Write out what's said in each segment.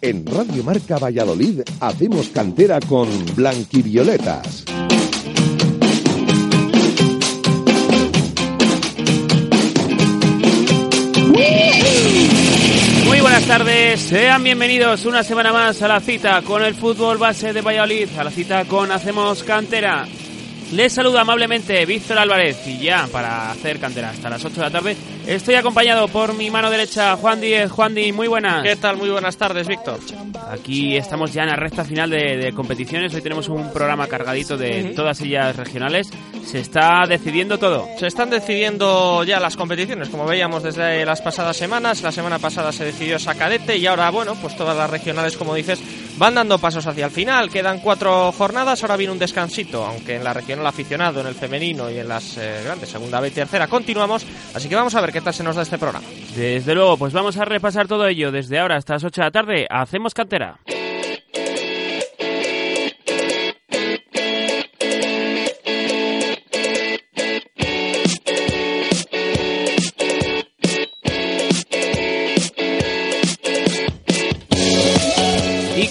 En Radio Marca Valladolid hacemos cantera con Blanquivioletas. Muy buenas tardes, sean bienvenidos una semana más a la cita con el fútbol base de Valladolid, a la cita con Hacemos Cantera. Les saluda amablemente Víctor Álvarez y ya para hacer cantera hasta las 8 de la tarde estoy acompañado por mi mano derecha Juan Díez. Juan Díez, muy buenas. ¿Qué tal? Muy buenas tardes, Víctor. Aquí estamos ya en la recta final de, competiciones. Hoy tenemos un programa cargadito de todas ellas regionales. Se está decidiendo todo. Se están decidiendo ya las competiciones, como veíamos desde las pasadas semanas. La semana pasada se decidió esa cadete y ahora, bueno, pues todas las regionales, como dices, van dando pasos hacia el final. Quedan cuatro jornadas, ahora viene un descansito, aunque en la regional aficionado, en el femenino y en las eh, grandes, segunda, B y tercera, continuamos. Así que vamos a ver qué se nos da este programa. Desde luego, pues vamos a repasar todo ello desde ahora hasta las 8 de la tarde. Hacemos cantera.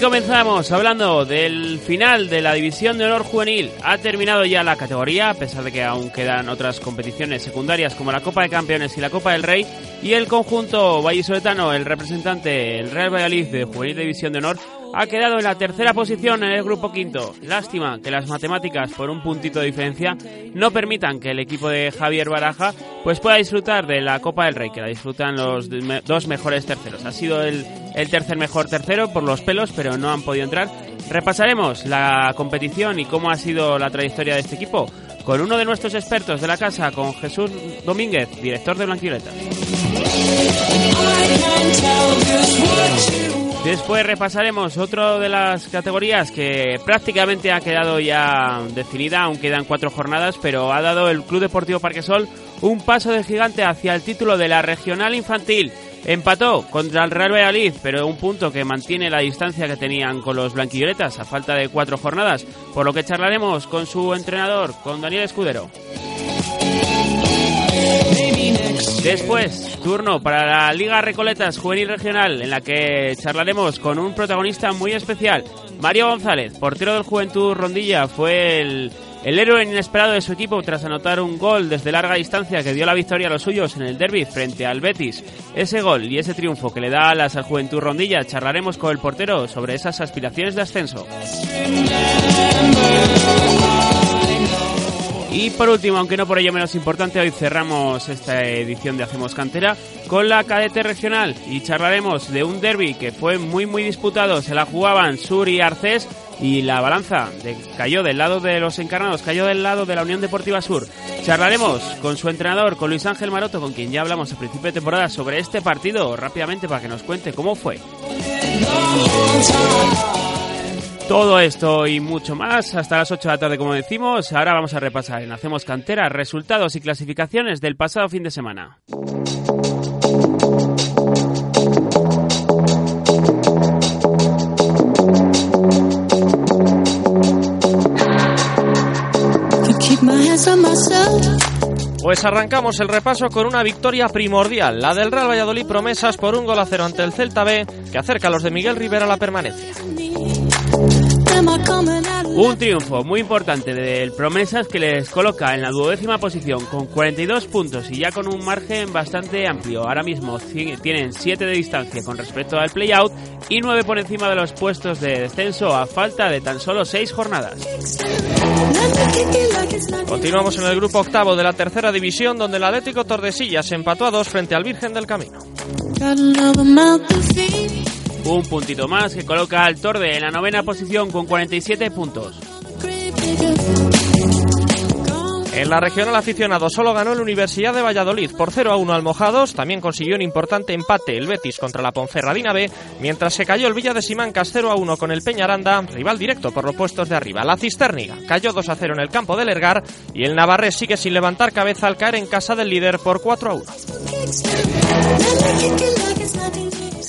Comenzamos hablando del final de la División de Honor Juvenil. Ha terminado ya la categoría, a pesar de que aún quedan otras competiciones secundarias como la Copa de Campeones y la Copa del Rey. Y el conjunto vallisoletano, el representante, el Real Valladolid de Juvenil División de Honor, ha quedado en la tercera posición en el grupo quinto. Lástima que las matemáticas, por un puntito de diferencia, no permitan que el equipo de Javier Baraja pues pueda disfrutar de la Copa del Rey, que la disfrutan los dos mejores terceros. Ha sido el, el tercer mejor tercero por los pelos, pero no han podido entrar. Repasaremos la competición y cómo ha sido la trayectoria de este equipo con uno de nuestros expertos de la casa, con Jesús Domínguez, director de Blanquileta. Después repasaremos otra de las categorías que prácticamente ha quedado ya definida, aún quedan cuatro jornadas, pero ha dado el Club Deportivo Parquesol un paso de gigante hacia el título de la regional infantil. Empató contra el Real Valladolid, pero un punto que mantiene la distancia que tenían con los blanquilloletas a falta de cuatro jornadas, por lo que charlaremos con su entrenador, con Daniel Escudero. Después, turno para la Liga Recoletas Juvenil Regional, en la que charlaremos con un protagonista muy especial. Mario González, portero del Juventud Rondilla, fue el, el héroe inesperado de su equipo tras anotar un gol desde larga distancia que dio la victoria a los suyos en el derby frente al Betis. Ese gol y ese triunfo que le da alas al Juventud Rondilla, charlaremos con el portero sobre esas aspiraciones de ascenso. Y por último, aunque no por ello menos importante, hoy cerramos esta edición de Hacemos Cantera con la cadete regional y charlaremos de un derby que fue muy muy disputado. Se la jugaban Sur y Arcés y la balanza cayó del lado de los encarnados, cayó del lado de la Unión Deportiva Sur. Charlaremos con su entrenador, con Luis Ángel Maroto, con quien ya hablamos a principio de temporada sobre este partido rápidamente para que nos cuente cómo fue. Todo esto y mucho más hasta las 8 de la tarde, como decimos. Ahora vamos a repasar en Hacemos Cantera resultados y clasificaciones del pasado fin de semana. Pues arrancamos el repaso con una victoria primordial, la del Real Valladolid Promesas por un gol a cero ante el Celta B, que acerca a los de Miguel Rivera a la permanencia. Un triunfo muy importante del Promesas que les coloca en la duodécima posición con 42 puntos y ya con un margen bastante amplio. Ahora mismo tienen 7 de distancia con respecto al playout y 9 por encima de los puestos de descenso a falta de tan solo 6 jornadas. Continuamos en el grupo octavo de la tercera división donde el Atlético Tordesillas empató a 2 frente al Virgen del Camino. Un puntito más que coloca al Torde en la novena posición con 47 puntos. En la regional aficionado solo ganó la Universidad de Valladolid por 0 a 1 al Mojados, también consiguió un importante empate el Betis contra la Ponferradina B, mientras se cayó el Villa de Simancas 0 a 1 con el Peñaranda, rival directo por los puestos de arriba. La Cisterniga cayó 2 a 0 en el campo del Ergar y el Navarrés sigue sin levantar cabeza al caer en casa del líder por 4 a 1.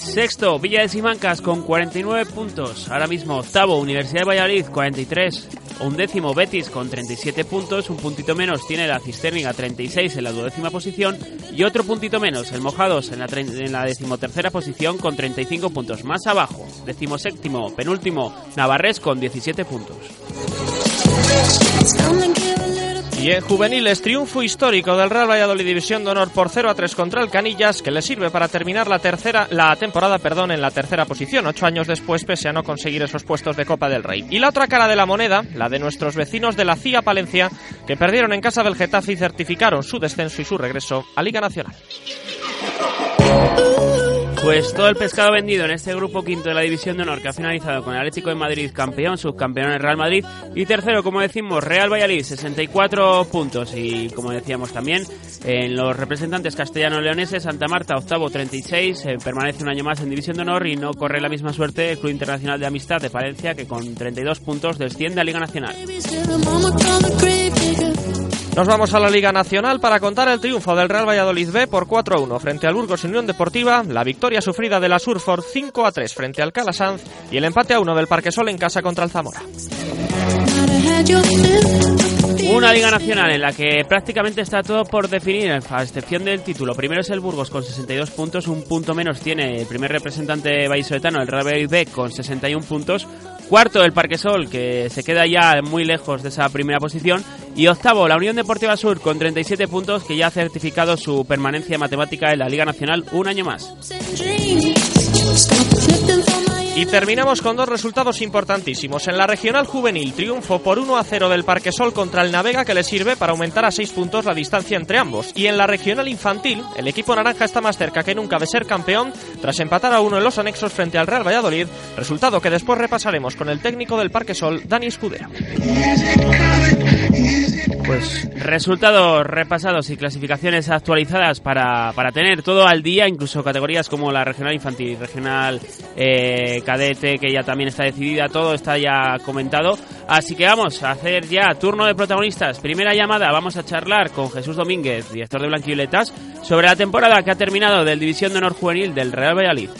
Sexto, Villa de Simancas con 49 puntos. Ahora mismo octavo, Universidad de Valladolid 43. un décimo Betis con 37 puntos, un puntito menos tiene la Cisterniga 36 en la duodécima posición y otro puntito menos el Mojados en la, en la decimotercera posición con 35 puntos. Más abajo, decimoséptimo, penúltimo, Navarres con 17 puntos. Y en juveniles, triunfo histórico del Real Valladolid División de Honor por 0 a 3 contra el Canillas, que le sirve para terminar la tercera la temporada perdón, en la tercera posición, ocho años después, pese a no conseguir esos puestos de Copa del Rey. Y la otra cara de la moneda, la de nuestros vecinos de la CIA Palencia, que perdieron en casa del Getafe y certificaron su descenso y su regreso a Liga Nacional. Pues todo el pescado vendido en este grupo quinto de la División de Honor que ha finalizado con el Atlético de Madrid campeón, subcampeón el Real Madrid y tercero, como decimos, Real Valladolid 64 puntos y como decíamos también en los representantes castellano-leoneses Santa Marta octavo 36 eh, permanece un año más en División de Honor y no corre la misma suerte el Club Internacional de Amistad de Palencia que con 32 puntos desciende a Liga Nacional. Nos vamos a la Liga Nacional para contar el triunfo del Real Valladolid B por 4-1 frente al Burgos Unión Deportiva, la victoria sufrida de la Surford 5-3 frente al Calasanz y el empate a 1 del Parquesol en casa contra el Zamora. Una Liga Nacional en la que prácticamente está todo por definir, a excepción del título. Primero es el Burgos con 62 puntos, un punto menos tiene el primer representante vallisoletano, el Real Valladolid B, con 61 puntos. Cuarto el Parquesol, que se queda ya muy lejos de esa primera posición. Y octavo, la Unión Deportiva Sur, con 37 puntos, que ya ha certificado su permanencia matemática en la Liga Nacional un año más. Y terminamos con dos resultados importantísimos. En la regional juvenil, triunfo por 1 a 0 del Parquesol contra el Navega que le sirve para aumentar a 6 puntos la distancia entre ambos. Y en la regional infantil, el equipo naranja está más cerca que nunca de ser campeón tras empatar a uno en los anexos frente al Real Valladolid, resultado que después repasaremos con el técnico del Parquesol, Dani Escudero. Pues resultados repasados y clasificaciones actualizadas para, para tener todo al día, incluso categorías como la regional infantil, regional eh, cadete, que ya también está decidida, todo está ya comentado. Así que vamos a hacer ya turno de protagonistas. Primera llamada, vamos a charlar con Jesús Domínguez, director de Blanquivioletas, sobre la temporada que ha terminado del División de Honor Juvenil del Real Valladolid.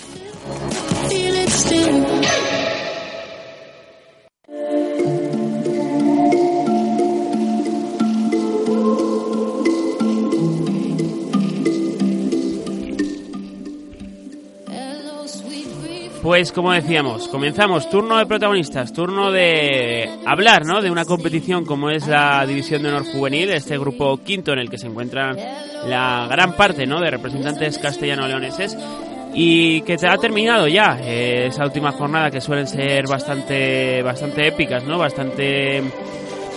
Pues como decíamos, comenzamos turno de protagonistas, turno de hablar, ¿no? De una competición como es la División de Honor Juvenil, este grupo quinto en el que se encuentran la gran parte, ¿no? De representantes castellano-leoneses y que ha terminado ya eh, esa última jornada que suelen ser bastante, bastante épicas, ¿no? Bastante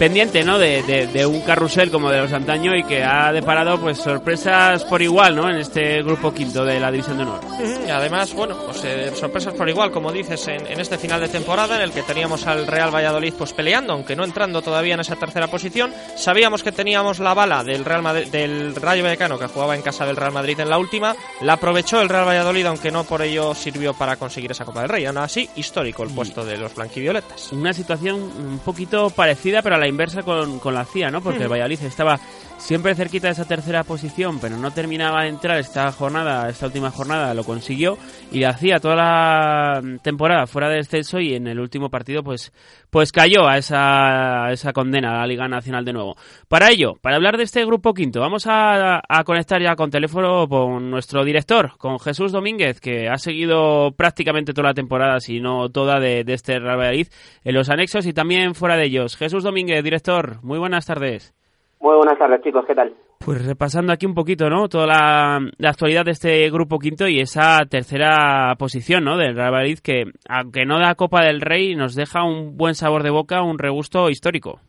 pendiente ¿no? De, de, un carrusel como de los antaño y que ha deparado pues sorpresas por igual ¿no? en este grupo quinto de la División de Honor. Y además, bueno, pues eh, sorpresas por igual, como dices, en, en, este final de temporada en el que teníamos al Real Valladolid pues peleando, aunque no entrando todavía en esa tercera posición. Sabíamos que teníamos la bala del, Real del Rayo Vallecano que jugaba en casa del Real Madrid en la última. La aprovechó el Real Valladolid, aunque no por ello sirvió para conseguir esa Copa del Rey. Aún así, histórico el puesto de los blanquivioletas. Una situación un poquito parecida, pero a la inversa con, con la CIA, ¿no? Porque el Valladolid estaba siempre cerquita de esa tercera posición, pero no terminaba de entrar esta jornada, esta última jornada lo consiguió y hacía toda la temporada fuera de descenso y en el último partido pues pues cayó a esa, esa condena a la Liga Nacional de nuevo. Para ello, para hablar de este grupo quinto, vamos a, conectar ya con teléfono con nuestro director, con Jesús Domínguez, que ha seguido prácticamente toda la temporada, si no toda, de, de este Real Valladolid en los anexos y también fuera de ellos. Jesús Domínguez, director, muy buenas tardes. Muy buenas tardes, chicos, ¿qué tal? Pues repasando aquí un poquito, ¿no? Toda la, la actualidad de este grupo quinto y esa tercera posición, ¿no? Del Real Madrid que, aunque no da Copa del Rey, nos deja un buen sabor de boca, un regusto histórico.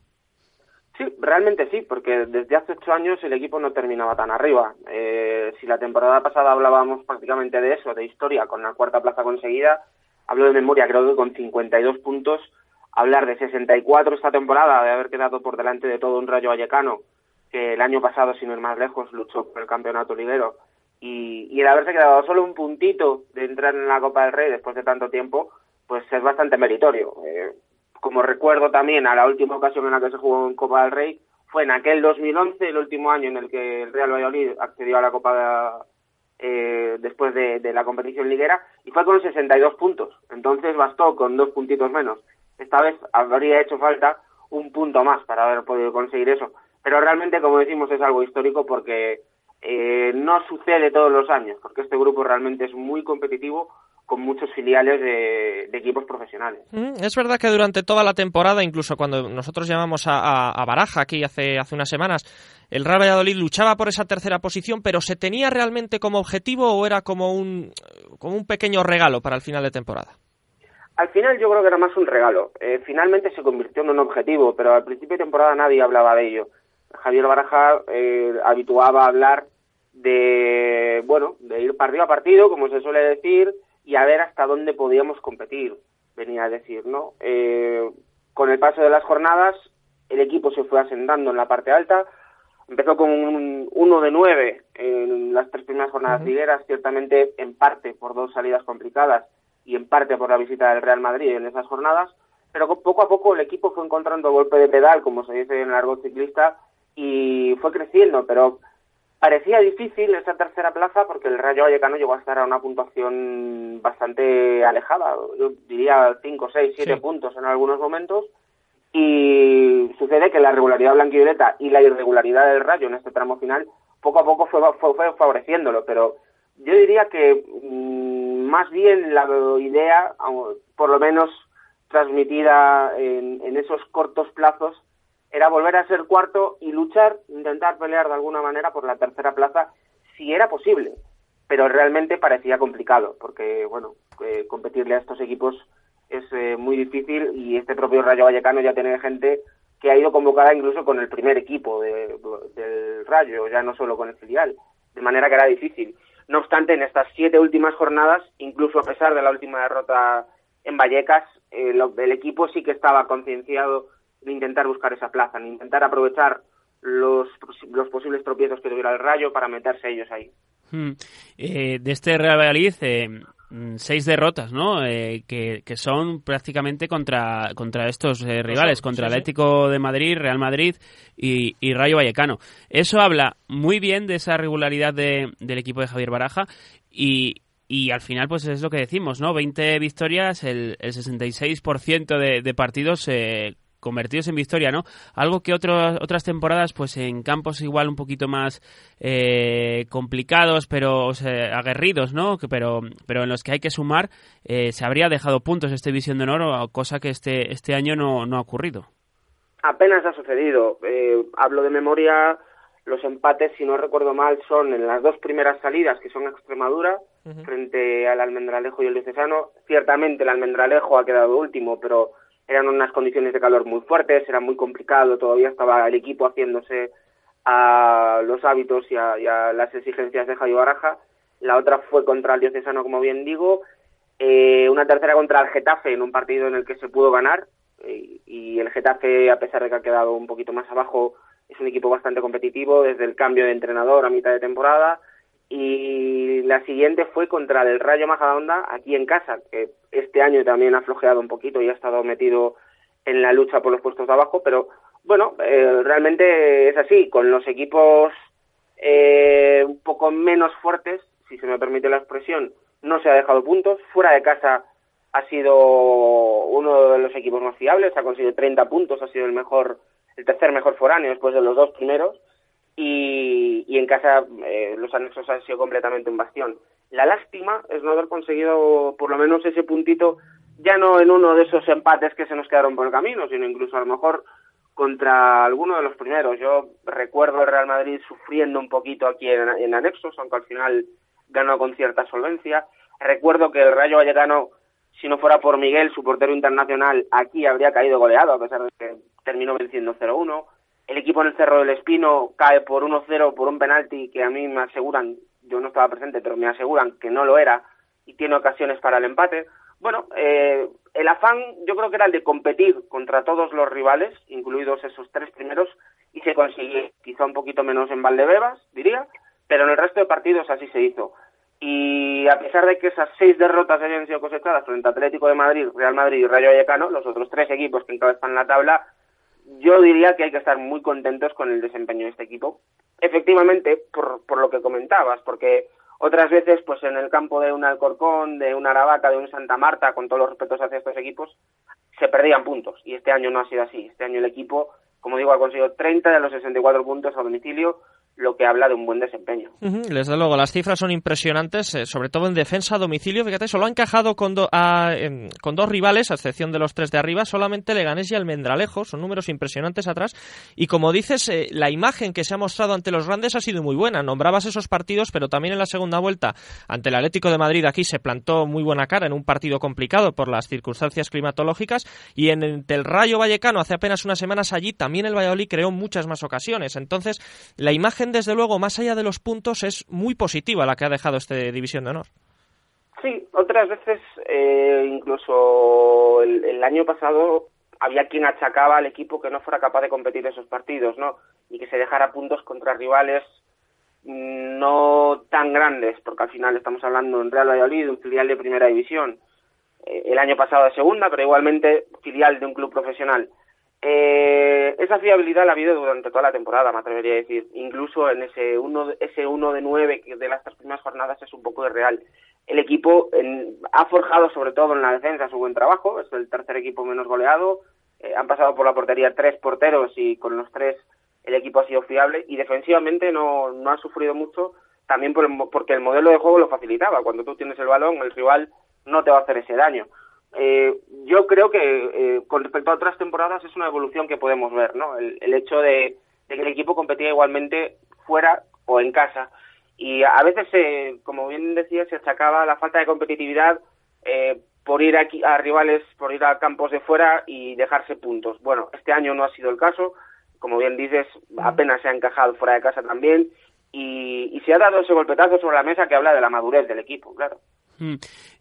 Sí, realmente sí, porque desde hace ocho años el equipo no terminaba tan arriba. Eh, si la temporada pasada hablábamos prácticamente de eso, de historia, con la cuarta plaza conseguida, hablo de memoria, creo que con 52 puntos, hablar de 64 esta temporada, de haber quedado por delante de todo un Rayo Vallecano, que el año pasado, sin ir más lejos, luchó por el campeonato liguero, y, y el haberse quedado solo un puntito de entrar en la Copa del Rey después de tanto tiempo, pues es bastante meritorio. Eh, como recuerdo también a la última ocasión en la que se jugó en Copa del Rey, fue en aquel 2011, el último año en el que el Real Valladolid accedió a la Copa eh, después de, de, la competición liguera, y fue con 62 puntos. Entonces bastó con dos puntitos menos esta vez habría hecho falta un punto más para haber podido conseguir eso. Pero realmente, como decimos, es algo histórico porque eh, no sucede todos los años, porque este grupo realmente es muy competitivo con muchos filiales de, equipos profesionales. Mm, es verdad que durante toda la temporada, incluso cuando nosotros llamamos a, Baraja aquí hace, hace unas semanas, el Real Valladolid luchaba por esa tercera posición, pero ¿se tenía realmente como objetivo o era como un, como un pequeño regalo para el final de temporada? Al final yo creo que era más un regalo. Eh, finalmente se convirtió en un objetivo, pero al principio de temporada nadie hablaba de ello. Javier Baraja eh, habituaba a hablar de, bueno, de ir partido a partido, como se suele decir, y a ver hasta dónde podíamos competir, venía a decir, ¿no? Eh, con el paso de las jornadas, el equipo se fue asentando en la parte alta, empezó con un 1 de 9 en las tres primeras jornadas ligueras, ciertamente en parte por dos salidas complicadas y en parte por la visita del Real Madrid en esas jornadas, pero poco a poco el equipo fue encontrando golpe de pedal, como se dice en el argot ciclista, y fue creciendo, pero Parecía difícil esa tercera plaza porque el Rayo Vallecano llegó a estar a una puntuación bastante alejada, yo diría 5, 6, 7 puntos en algunos momentos. Y sucede que la regularidad blanquivioleta y la irregularidad del Rayo en este tramo final poco a poco fue, fue, favoreciéndolo, pero yo diría que mm, más bien la idea, por lo menos transmitida en, en esos cortos plazos, era volver a ser cuarto y luchar, intentar pelear de alguna manera por la tercera plaza, si era posible. Pero realmente parecía complicado, porque, bueno, eh, competirle a estos equipos es eh, muy difícil y este propio Rayo Vallecano ya tiene gente que ha ido convocada incluso con el primer equipo del Rayo, ya no solo con el filial, de manera que era difícil. No obstante, en estas siete últimas jornadas, incluso a pesar de la última derrota en Vallecas, eh, el equipo sí que estaba concienciado de intentar buscar esa plaza, de intentar aprovechar los, los posibles tropiezos que tuviera el Rayo para meterse ellos ahí. Hmm. Eh, de este Real Valladolid, eh, seis derrotas, ¿no? Eh, que, que, son prácticamente contra, contra estos rivales, contra el Atlético de Madrid, Real Madrid y, y, Rayo Vallecano. Eso habla muy bien de esa regularidad de, del equipo de Javier Baraja y, y al final, pues es lo que decimos, ¿no? 20 victorias, el, el 66% de, de partidos eh, convertidos en victoria, ¿no? Algo que otras temporadas, pues en campos igual un poquito más eh, complicados, pero aguerridos, ¿no? pero, pero en los que hay que sumar, eh, se habría dejado puntos este Visión de Honor, cosa que este, este año no, no ha ocurrido. Apenas ha sucedido. Eh, hablo de memoria, los empates, si no recuerdo mal, son en las dos primeras salidas, que son Extremadura, frente al Almendralejo y el Diocesano. Ciertamente el Almendralejo ha quedado último, pero eran unas condiciones de calor muy fuertes, era muy complicado, todavía estaba el equipo haciéndose a los hábitos y a, las exigencias de Javier Baraja. La otra fue contra el Diocesano, como bien digo. Eh, una tercera contra el Getafe, en un partido en el que se pudo ganar. Eh, y el Getafe, a pesar de que ha quedado un poquito más abajo, es un equipo bastante competitivo desde el cambio de entrenador a mitad de temporada y la siguiente fue contra el Rayo Majadahonda aquí en casa, que este año también ha flojeado un poquito y ha estado metido en la lucha por los puestos de abajo, pero bueno, eh, realmente es así, con los equipos eh, un poco menos fuertes, si se me permite la expresión, no se ha dejado puntos, fuera de casa ha sido uno de los equipos más fiables, ha conseguido 30 puntos, ha sido el mejor, el tercer mejor foráneo después de los dos primeros, y, y en casa eh, los anexos han sido completamente un bastión. La lástima es no haber conseguido por lo menos ese puntito, ya no en uno de esos empates que se nos quedaron por el camino, sino incluso a lo mejor contra alguno de los primeros. Yo recuerdo el Real Madrid sufriendo un poquito aquí en, en anexos, aunque al final ganó con cierta solvencia. Recuerdo que el Rayo Vallecano, si no fuera por Miguel, su portero internacional, aquí habría caído goleado, a pesar de que terminó venciendo 0-1 el equipo en el Cerro del Espino cae por 1-0 por un penalti que a mí me aseguran, yo no estaba presente, pero me aseguran que no lo era y tiene ocasiones para el empate. Bueno, eh, el afán yo creo que era el de competir contra todos los rivales, incluidos esos tres primeros, y se consiguió quizá un poquito menos en Valdebebas, diría, pero en el resto de partidos así se hizo. Y a pesar de que esas seis derrotas hayan sido cosechadas frente a Atlético de Madrid, Real Madrid y Rayo Vallecano, los otros tres equipos que encabezan la tabla yo diría que hay que estar muy contentos con el desempeño de este equipo. Efectivamente, por, por lo que comentabas, porque Otras veces, pues en el campo de un Alcorcón, de un Aravaca, de un Santa Marta, con todos los respetos hacia estos equipos, se perdían puntos. Y este año no ha sido así. Este año el equipo, como digo, ha conseguido 30 de los 64 puntos a domicilio, lo que habla de un buen desempeño. desde luego, las cifras son impresionantes, eh, sobre todo en defensa a domicilio. Fíjate, solo ha encajado con, con dos rivales, a excepción de los tres de arriba, solamente Leganés y Almendralejo. Son números impresionantes atrás. Y como dices, eh, la imagen que se ha mostrado ante los grandes ha sido muy buena. Nombrabas esos partidos, pero también en la segunda vuelta ante el Atlético de Madrid aquí se plantó muy buena cara en un partido complicado por las circunstancias climatológicas. Y en el Rayo Vallecano, hace apenas unas semanas allí, también el Valladolid creó muchas más ocasiones. Entonces, la imagen desde luego, más allá de los puntos, es muy positiva la que ha dejado este División de Honor. Sí, otras veces, eh, incluso el, año pasado, había quien achacaba al equipo que no fuera capaz de competir esos partidos, ¿no? Y que se dejara puntos contra rivales no tan grandes, porque al final estamos hablando en Real Valladolid, un filial de primera división, eh, el año pasado de segunda, pero igualmente filial de un club profesional. Eh, esa fiabilidad la ha habido durante toda la temporada, me atrevería a decir. Incluso en ese 1 ese uno de 9 de las tres primeras jornadas es un poco irreal. El equipo ha forjado sobre todo en la defensa su buen trabajo, es el tercer equipo menos goleado. Eh, han pasado por la portería tres porteros y con los tres el equipo ha sido fiable y defensivamente no, no ha sufrido mucho también porque el modelo de juego lo facilitaba. Cuando tú tienes el balón, el rival no te va a hacer ese daño eh, yo creo que eh, con respecto a otras temporadas es una evolución que podemos ver, ¿no? El, hecho de, que el equipo competía igualmente fuera o en casa. Y a veces, eh, como bien decía, se achacaba la falta de competitividad eh, por ir aquí a rivales, por ir a campos de fuera y dejarse puntos. Bueno, este año no ha sido el caso. Como bien dices, apenas se ha encajado fuera de casa también. Y, y se ha dado ese golpetazo sobre la mesa que habla de la madurez del equipo, claro. Mm,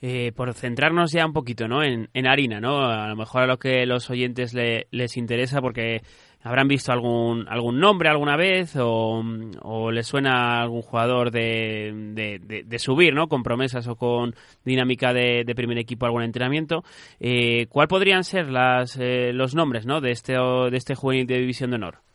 eh, por centrarnos ya un poquito ¿no? En, en, harina, ¿no? A lo mejor a lo que los oyentes les interesa porque habrán visto algún algún nombre alguna vez o, o les suena algún jugador de, de, subir, ¿no? Con promesas o con dinámica de, primer equipo algún entrenamiento. Eh, ¿Cuál podrían ser las, eh, los nombres, ¿no? De este, de este juvenil de División de Honor.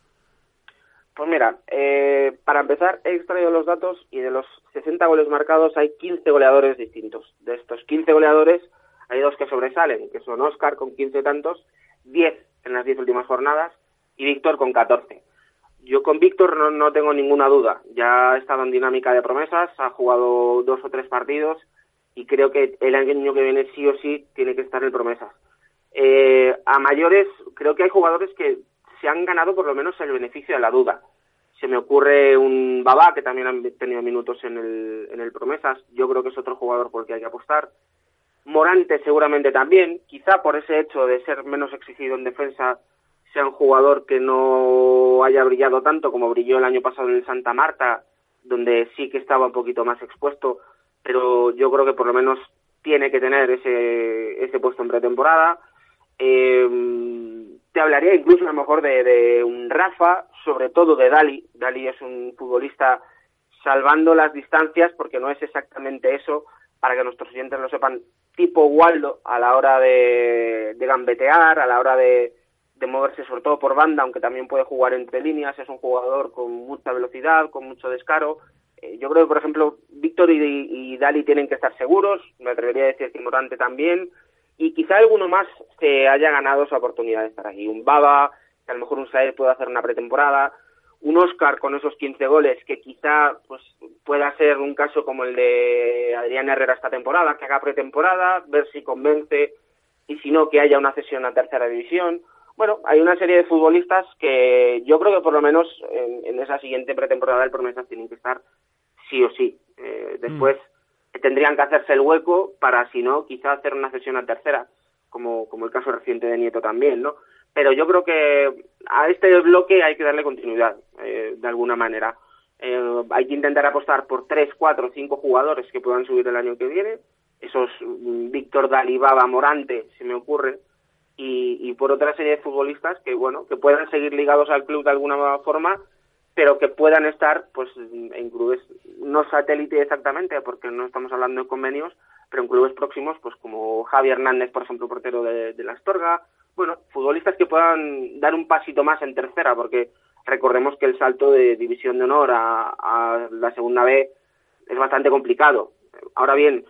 Pues mira, eh, para empezar he extraído los datos y de los 60 goles marcados hay 15 goleadores distintos. De estos 15 goleadores hay dos que sobresalen, que son Oscar con 15 tantos, 10 en las 10 últimas jornadas y Víctor con 14. Yo con Víctor no, no, tengo ninguna duda. Ya ha estado en dinámica de promesas, ha jugado dos o tres partidos y creo que el año que viene sí o sí tiene que estar en promesas. Eh, a mayores, creo que hay jugadores que se han ganado por lo menos el beneficio de la duda. Se me ocurre un Babá, que también ha tenido minutos en el, en el Promesas. Yo creo que es otro jugador por el que hay que apostar. Morante seguramente también, quizá por ese hecho de ser menos exigido en defensa, sea un jugador que no haya brillado tanto como brilló el año pasado en el Santa Marta, donde sí que estaba un poquito más expuesto, pero yo creo que por lo menos tiene que tener ese, ese puesto en pretemporada. Eh, te hablaría incluso a lo mejor de, un Rafa, sobre todo de Dali. Dali es un futbolista salvando las distancias, porque no es exactamente eso, para que nuestros oyentes lo sepan, tipo Waldo a la hora de, gambetear, a la hora de, moverse sobre todo por banda, aunque también puede jugar entre líneas, es un jugador con mucha velocidad, con mucho descaro. Eh, yo creo que, por ejemplo, Víctor y, y, Dali tienen que estar seguros, me atrevería a decir que Morante también, y quizá alguno más se haya ganado esa oportunidad de estar aquí. Un Baba, que a lo mejor un Saez puede hacer una pretemporada, un Oscar con esos 15 goles, que quizá pues pueda ser un caso como el de Adrián Herrera esta temporada, que haga pretemporada, ver si convence y si no, que haya una cesión a tercera división. Bueno, hay una serie de futbolistas que yo creo que por lo menos en, esa siguiente pretemporada del Promesas tienen que estar sí o sí. Eh, después tendrían que hacerse el hueco para, si no, quizá hacer una sesión a tercera, como, como el caso reciente de Nieto también, ¿no? Pero yo creo que a este bloque hay que darle continuidad, eh, de alguna manera. Eh, hay que intentar apostar por tres, cuatro, cinco jugadores que puedan subir el año que viene. Esos mm, Víctor Dalibaba, Morante, se me ocurre, y, y por otra serie de futbolistas que, bueno, que puedan seguir ligados al club de alguna forma pero que puedan estar pues en clubes no satélite exactamente porque no estamos hablando de convenios pero en clubes próximos pues como Javi Hernández por ejemplo portero de, la Astorga bueno futbolistas que puedan dar un pasito más en tercera porque recordemos que el salto de división de honor a, la segunda B es bastante complicado. Ahora bien,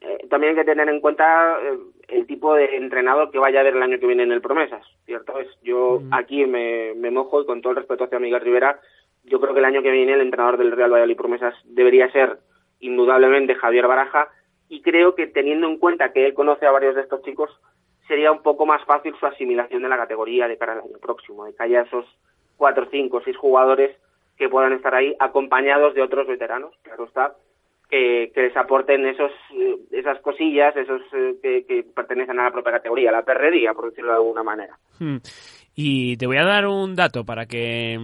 eh, también hay que tener en cuenta eh, el tipo de entrenador que vaya a haber el año que viene en el Promesas, ¿cierto? Es, yo mm. aquí me, me mojo y con todo el respeto hacia Miguel Rivera, yo creo que el año que viene el entrenador del Real Valladolid Promesas debería ser indudablemente Javier Baraja y creo que teniendo en cuenta que él conoce a varios de estos chicos, sería un poco más fácil su asimilación de la categoría de cara al año próximo, de que haya esos cuatro, cinco, seis jugadores que puedan estar ahí acompañados de otros veteranos, claro está, que, les aporten esos eh, esas cosillas, esos eh, que, pertenecen a la propia categoría, la perrería, por decirlo de alguna manera. Hmm. Y te voy a dar un dato para que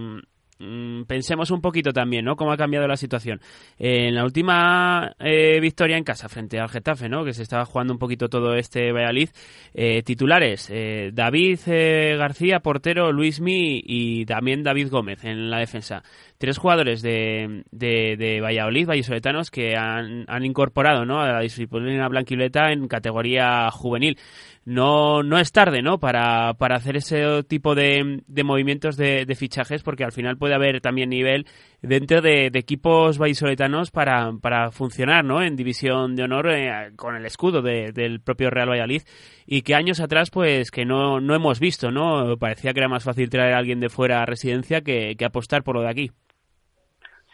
mm, pensemos un poquito también, ¿no? Cómo ha cambiado la situación. en la última eh, victoria en casa frente al Getafe, ¿no? Que se estaba jugando un poquito todo este Valladolid. Eh, titulares, eh, David García, portero, Luis Mi y también David Gómez en la defensa. Tres jugadores de, de, de Valladolid, vallisoletanos, que han, han incorporado, ¿no? A la disciplina blanquileta en categoría juvenil no, no es tarde, ¿no? Para, para hacer ese tipo de, de movimientos de, fichajes, porque al final puede haber también nivel dentro de, equipos vallisoletanos para, para funcionar, ¿no? En división de honor eh, con el escudo del propio Real Valladolid y que años atrás, pues, que no, no hemos visto, ¿no? Parecía que era más fácil traer a alguien de fuera a residencia que, que apostar por lo de aquí.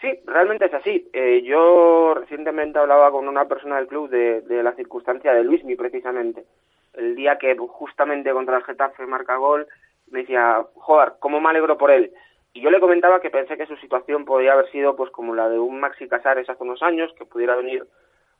Sí, realmente es así. Eh, yo recientemente hablaba con una persona del club de, de la circunstancia de Luismi, precisamente el día que justamente contra el Getafe marca gol, me decía, joder, cómo me alegro por él. Y yo le comentaba que pensé que su situación podría haber sido pues como la de un Maxi Casares hace unos años, que pudiera venir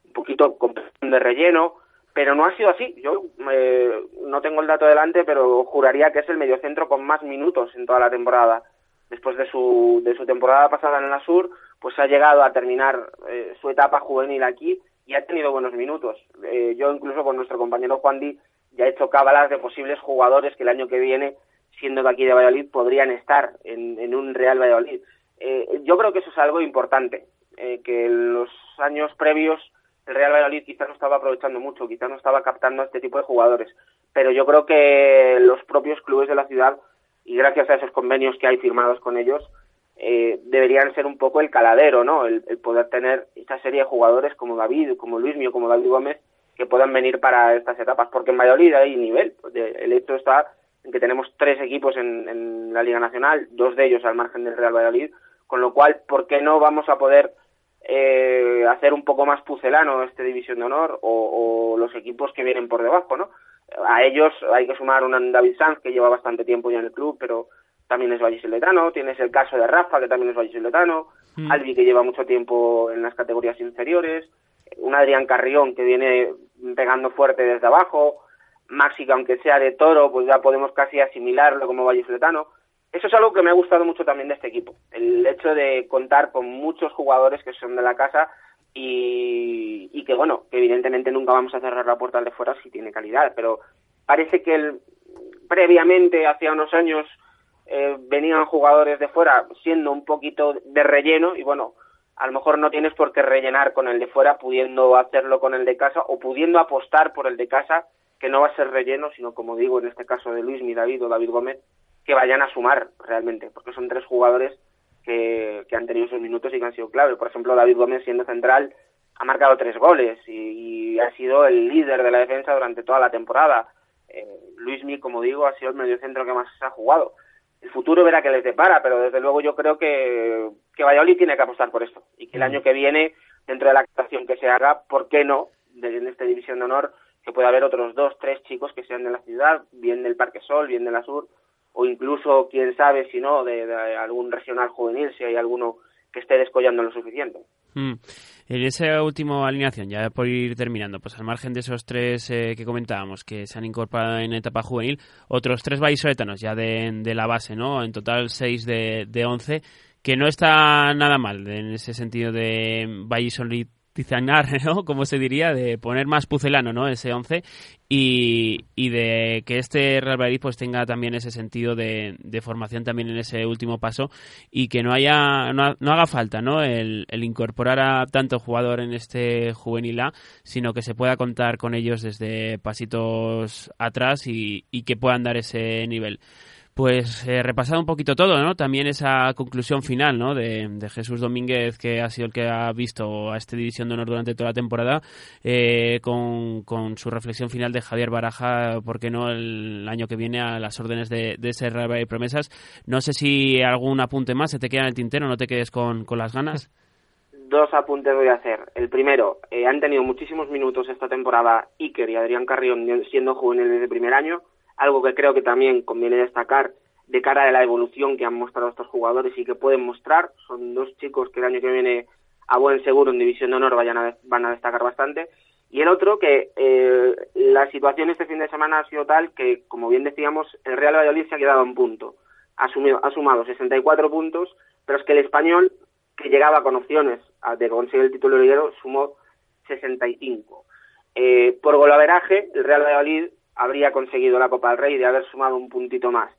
un poquito de relleno, pero no ha sido así. Yo eh, no tengo el dato delante, pero juraría que es el mediocentro con más minutos en toda la temporada. Después de su, de su temporada pasada en la Sur, pues ha llegado a terminar eh, su etapa juvenil aquí y ha tenido buenos minutos. Eh, yo incluso con nuestro compañero Juan Di ya he hecho cábalas de posibles jugadores que el año que viene, siendo de aquí de Valladolid, podrían estar en, un Real Valladolid. Eh, yo creo que eso es algo importante, eh, que en los años previos el Real Valladolid quizás no estaba aprovechando mucho, quizás no estaba captando a este tipo de jugadores, pero yo creo que los propios clubes de la ciudad, y gracias a esos convenios que hay firmados con ellos, eh, deberían ser un poco el caladero, ¿no? El, poder tener esta serie de jugadores como David, como Luis Mío, como David Gómez, que puedan venir para estas etapas, porque en Valladolid hay nivel. El hecho está en que tenemos tres equipos en, la Liga Nacional, dos de ellos al margen del Real Valladolid, con lo cual, ¿por qué no vamos a poder eh, hacer un poco más pucelano este División de Honor o, los equipos que vienen por debajo, ¿no? A ellos hay que sumar un David Sanz que lleva bastante tiempo ya en el club, pero también es vallisoletano, tienes el caso de Rafa, que también es vallisoletano, mm. Albi, que lleva mucho tiempo en las categorías inferiores, un Adrián Carrión, que viene pegando fuerte desde abajo, Maxi, que aunque sea de toro, pues ya podemos casi asimilarlo como vallisoletano. Eso es algo que me ha gustado mucho también de este equipo, el hecho de contar con muchos jugadores que son de la casa y, y que, bueno, que evidentemente nunca vamos a cerrar la puerta al de fuera si tiene calidad, pero parece que el, previamente, hace unos años, eh, venían jugadores de fuera siendo un poquito de relleno y bueno, a lo mejor no tienes por qué rellenar con el de fuera pudiendo hacerlo con el de casa o pudiendo apostar por el de casa que no va a ser relleno, sino como digo en este caso de Luis, mi David o David Gómez, que vayan a sumar realmente, porque son tres jugadores que, han tenido sus minutos y que han sido clave. Por ejemplo, David Gómez siendo central ha marcado tres goles y, ha sido el líder de la defensa durante toda la temporada. Eh, Luismi, como digo, ha sido el mediocentro que más ha jugado el futuro verá que les depara, pero desde luego yo creo que, que Valladolid tiene que apostar por esto y que el mm. año que viene, dentro de la actuación que se haga, ¿por qué no? en esta división de honor, que pueda haber otros dos, tres chicos que sean de la ciudad, bien del Parque Sol, bien de la Sur, o incluso, quién sabe, si no, de, de algún regional juvenil, si hay alguno que esté descollando lo suficiente. Mm. En esa última alineación, ya por ir terminando, pues al margen de esos tres eh, que comentábamos que se han incorporado en etapa juvenil, otros tres vallisoletanos ya de, la base, ¿no? En total seis de, once, que no está nada mal en ese sentido de Valladolid ¿no? Como se diría, de poner más pucelano, ¿no? Ese 11 y, y de que este Real Madrid pues tenga también ese sentido de, de, formación también en ese último paso y que no haya no, haga falta, ¿no? El, el, incorporar a tanto jugador en este juvenil A, sino que se pueda contar con ellos desde pasitos atrás y, y que puedan dar ese nivel. Pues eh, repasado un poquito todo, ¿no? También esa conclusión final, ¿no? De, Jesús Domínguez, que ha sido el que ha visto a esta división de honor durante toda la temporada, eh, con, su reflexión final de Javier Baraja, ¿por qué no el año que viene a las órdenes de, de ese Real y Promesas? No sé si algún apunte más se te queda en el tintero, no te quedes con, con las ganas. Dos apuntes voy a hacer. El primero, eh, han tenido muchísimos minutos esta temporada Iker y Adrián Carrión siendo juveniles de primer año, algo que creo que también conviene destacar de cara a la evolución que han mostrado estos jugadores y que pueden mostrar. Son dos chicos que el año que viene a buen seguro en División de Honor vayan a, van a destacar bastante. Y el otro, que eh, la situación este fin de semana ha sido tal que, como bien decíamos, el Real Valladolid se ha quedado en punto. Ha, ha sumado 64 puntos, pero es que el español que llegaba con opciones de conseguir el título liguero, sumó 65. Eh, por golaveraje, el Real Valladolid habría conseguido la Copa del Rey de haber sumado un puntito más.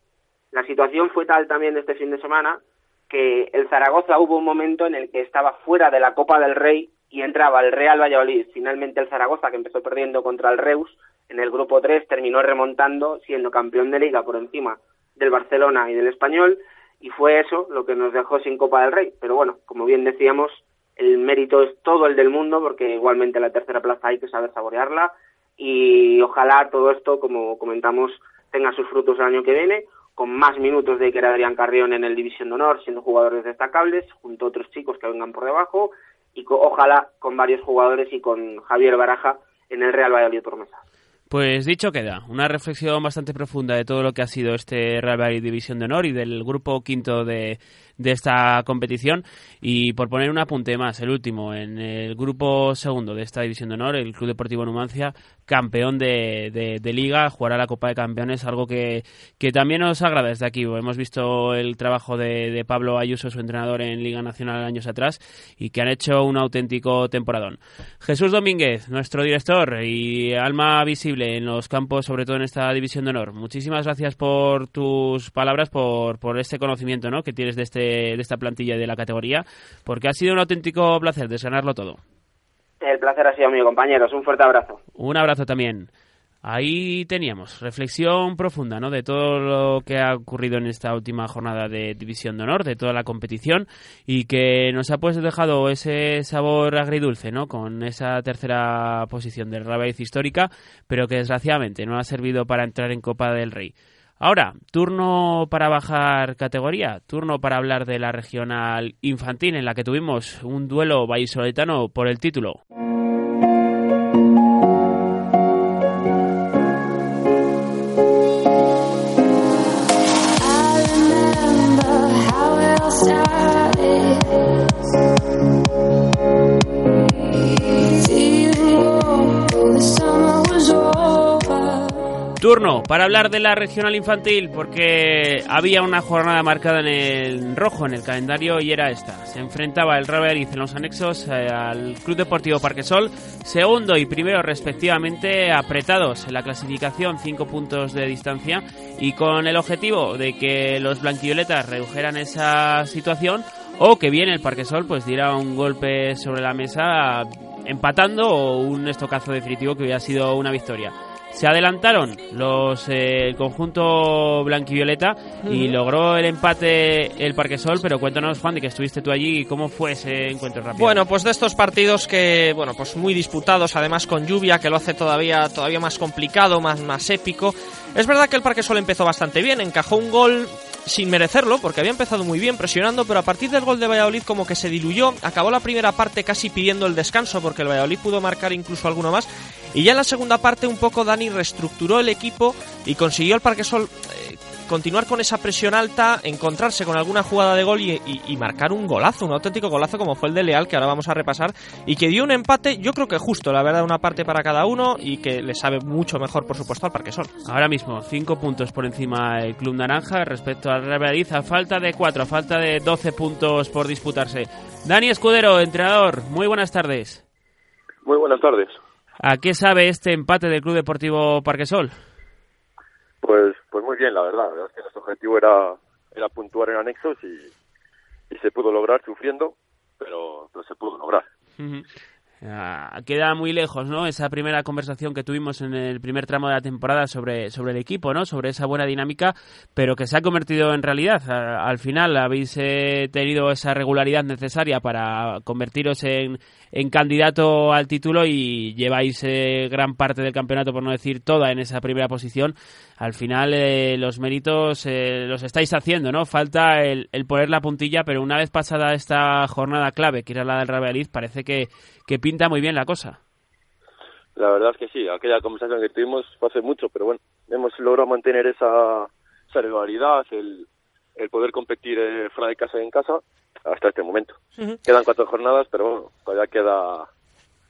La situación fue tal también este fin de semana que el Zaragoza hubo un momento en el que estaba fuera de la Copa del Rey y entraba el Real Valladolid. Finalmente el Zaragoza, que empezó perdiendo contra el Reus, en el grupo 3 terminó remontando, siendo campeón de liga por encima del Barcelona y del Español, y fue eso lo que nos dejó sin Copa del Rey. Pero bueno, como bien decíamos, el mérito es todo el del mundo porque igualmente la tercera plaza hay que saber saborearla y ojalá todo esto, como comentamos, tenga sus frutos el año que viene, con más minutos de que era Adrián Carrión en el División de Honor, siendo jugadores destacables, junto a otros chicos que vengan por debajo, y ojalá con varios jugadores y con Javier Baraja en el Real Valladolid Promesas. Pues dicho queda, una reflexión bastante profunda de todo lo que ha sido este Real Valladolid División de Honor y del grupo quinto de, de esta competición. Y por poner un apunte más, el último, en el grupo segundo de esta división de honor, el Club Deportivo Numancia, campeón de, de, liga, jugará la Copa de Campeones, algo que, que, también nos agrada desde aquí. Hemos visto el trabajo de, de, Pablo Ayuso, su entrenador en Liga Nacional años atrás, y que han hecho un auténtico temporadón. Jesús Domínguez, nuestro director y alma visible en los campos, sobre todo en esta división de honor. Muchísimas gracias por tus palabras, por, por este conocimiento ¿no? que tienes de este de, esta plantilla de la categoría, porque ha sido un auténtico placer desganarlo todo. El placer ha sido mío, compañeros. Un fuerte abrazo. Un abrazo también. Ahí teníamos reflexión profunda ¿no? de todo lo que ha ocurrido en esta última jornada de División de Honor, de toda la competición y que nos ha pues dejado ese sabor agridulce ¿no? con esa tercera posición del Rabaiz histórica, pero que desgraciadamente no ha servido para entrar en Copa del Rey. Ahora, turno para bajar categoría, turno para hablar de la regional infantil en la que tuvimos un duelo vallisoletano por el título. Turno para hablar de la regional infantil porque había una jornada marcada en el rojo en el calendario y era esta. Se enfrentaba el Real en los anexos eh, al Club Deportivo Parquesol, segundo y primero respectivamente apretados en la clasificación, cinco puntos de distancia y con el objetivo de que los blanquivioletas redujeran esa situación o que bien el Parquesol pues diera un golpe sobre la mesa empatando o un estocazo definitivo que hubiera sido una victoria. Se adelantaron los eh, el conjunto blanquivioleta y logró el empate el Parque Sol, pero cuéntanos Juan de que estuviste tú allí cómo fue ese encuentro rápido. Bueno, pues de estos partidos que bueno, pues muy disputados, además con lluvia que lo hace todavía todavía más complicado, más más épico. Es verdad que el Parque Sol empezó bastante bien, encajó un gol sin merecerlo, porque había empezado muy bien presionando, pero a partir del gol de Valladolid como que se diluyó, acabó la primera parte casi pidiendo el descanso, porque el Valladolid pudo marcar incluso alguno más, y ya en la segunda parte un poco Dani reestructuró el equipo y consiguió el Parque Sol eh, continuar con esa presión alta, encontrarse con alguna jugada de gol y, marcar un golazo, un auténtico golazo como fue el de Leal, que ahora vamos a repasar, y que dio un empate, yo creo que justo, la verdad, una parte para cada uno y que le sabe mucho mejor, por supuesto, al Parque Sol. Ahora mismo, cinco puntos por encima el Club Naranja respecto al Real Madrid, a falta de cuatro, a falta de 12 puntos por disputarse. Dani Escudero, entrenador, muy buenas tardes. Muy buenas tardes. ¿A qué sabe este empate del Club Deportivo Parquesol? Pues, pues muy bien, la verdad. La verdad es que nuestro objetivo era, era puntuar en anexos y, y se pudo lograr sufriendo, pero, pero se pudo lograr. Ah, queda muy lejos, ¿no? Esa primera conversación que tuvimos en el primer tramo de la temporada sobre, sobre el equipo, ¿no? Sobre esa buena dinámica, pero que se ha convertido en realidad. al final habéis eh, tenido esa regularidad necesaria para convertiros en, en candidato al título y lleváis eh, gran parte del campeonato, por no decir toda, en esa primera posición. Al final eh, los méritos los estáis haciendo, ¿no? Falta el, poner la puntilla, pero una vez pasada esta jornada clave, que era la del Real parece que, que pinta muy bien la cosa. La verdad es que sí, aquella conversación que tuvimos fue hace mucho, pero bueno, hemos logrado mantener esa, esa regularidad, el, el poder competir eh, fuera de casa y en casa hasta este momento. Quedan cuatro jornadas, pero bueno, todavía queda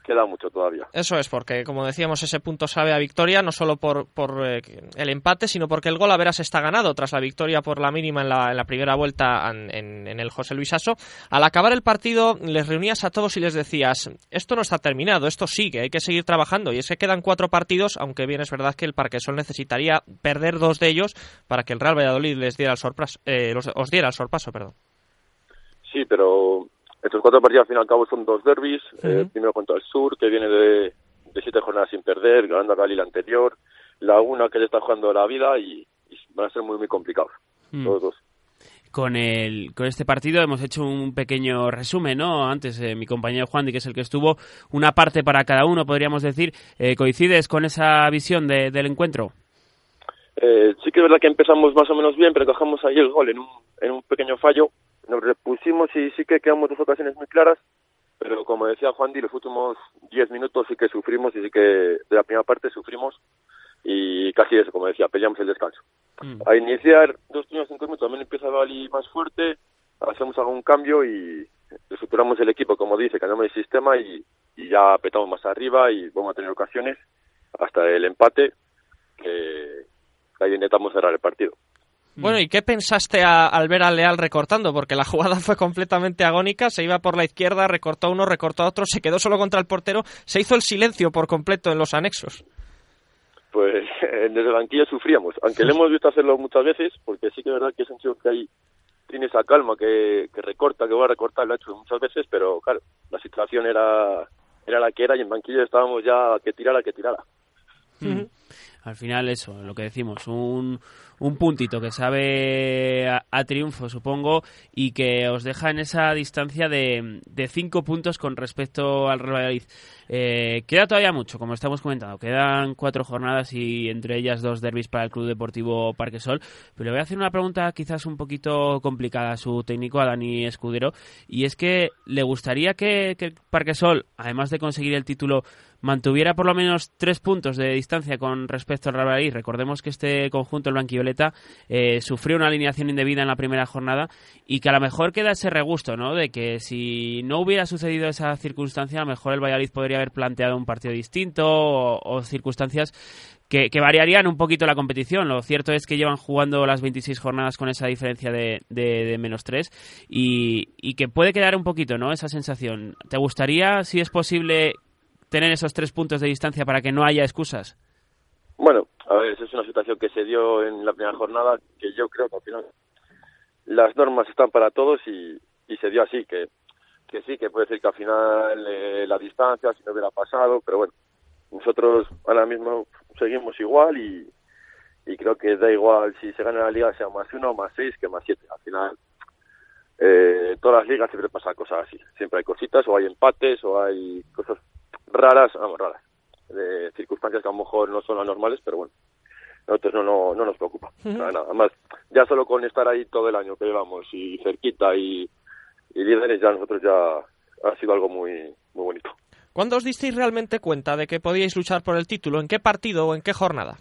queda mucho todavía. Eso es, porque como decíamos, ese punto sabe a victoria, no solo por, por eh, el empate, sino porque el gol a veras está ganado tras la victoria por la mínima en la, en la primera vuelta en, en, el José Luis Aso. Al acabar el partido, les reunías a todos y les decías, esto no está terminado, esto sigue, hay que seguir trabajando. Y es que quedan cuatro partidos, aunque bien es verdad que el Parquesol necesitaría perder dos de ellos para que el Real Valladolid les diera el sorpaso, eh, os diera el sorpaso. Perdón. Sí, pero estos cuatro partidos al fin y al cabo son dos derbis, eh, primero contra el Sur, que viene de, siete jornadas sin perder, ganando a la anterior, la una que le está jugando la vida y, van a ser muy muy complicados, mm. todos dos. Con, el, con este partido hemos hecho un pequeño resumen, ¿no? Antes eh, mi compañero Juan, que es el que estuvo, una parte para cada uno, podríamos decir. Eh, ¿Coincides con esa visión del encuentro? sí que es verdad que empezamos más o menos bien, pero cogemos ahí el gol en un, en un pequeño fallo nos repusimos y sí que quedamos dos ocasiones muy claras, pero como decía Juan Di, los últimos diez minutos sí que sufrimos y sí que de la primera parte sufrimos y casi eso, como decía, peleamos el descanso. Mm. A iniciar dos primeros cinco minutos también empieza Bali más fuerte, hacemos algún cambio y estructuramos el equipo, como dice, cambiamos el sistema y, y ya petamos más arriba y vamos a tener ocasiones hasta el empate que ahí intentamos cerrar el partido. Bueno, ¿y qué pensaste al ver a Leal recortando? Porque la jugada fue completamente agónica, se iba por la izquierda, recortó a uno, recortó a otro, se quedó solo contra el portero, se hizo el silencio por completo en los anexos. Pues desde el banquillo sufríamos, aunque le hemos visto hacerlo muchas veces, porque sí que es verdad que es un chico que ahí tiene esa calma, que, recorta, que va a recortar, lo ha hecho muchas veces, pero claro, la situación era, era la que era y en banquillo estábamos ya que tirara, que tirara. Al final eso, lo que decimos, un, un puntito que sabe a, triunfo, supongo, y que os deja en esa distancia de, de cinco puntos con respecto al Real Valladolid. Eh, queda todavía mucho, como estamos comentando. Quedan cuatro jornadas y entre ellas dos derbis para el Club Deportivo Parquesol. Pero le voy a hacer una pregunta quizás un poquito complicada a su técnico, a Dani Escudero. Y es que le gustaría que, que el Parquesol, además de conseguir el título, mantuviera por lo menos tres puntos de distancia con respecto al Real. Recordemos que este conjunto, el Blanquivioleta, eh, sufrió una alineación indebida en la primera jornada y que a lo mejor queda ese regusto, ¿no? De que si no hubiera sucedido esa circunstancia, a lo mejor el Valladolid podría haber planteado un partido distinto o, circunstancias que, variarían un poquito la competición. Lo cierto es que llevan jugando las 26 jornadas con esa diferencia de, de, menos 3 y, y, que puede quedar un poquito, ¿no? Esa sensación. ¿Te gustaría, si es posible, tener esos tres puntos de distancia para que no haya excusas? Bueno, a ver, es una situación que se dio en la primera jornada que yo creo que al final las normas están para todos y, y se dio así, que, sí, que puede ser que al final eh, la distancia si no hubiera pasado, pero bueno, nosotros ahora mismo seguimos igual y, creo que da igual si se gana la liga sea más uno, más seis que más siete. Al final, eh, todas las ligas siempre pasan cosas así. Siempre hay cositas, o hay empates, o hay cosas raras, vamos, raras, de circunstancias que a lo mejor no son anormales, pero bueno, nosotros no, no, no nos preocupa, nada, Además, ya solo con estar ahí todo el año que llevamos y cerquita y, y líderes, ya nosotros ya ha sido algo muy, muy bonito. ¿Cuándo os disteis realmente cuenta de que podíais luchar por el título? ¿En qué partido o en qué jornada?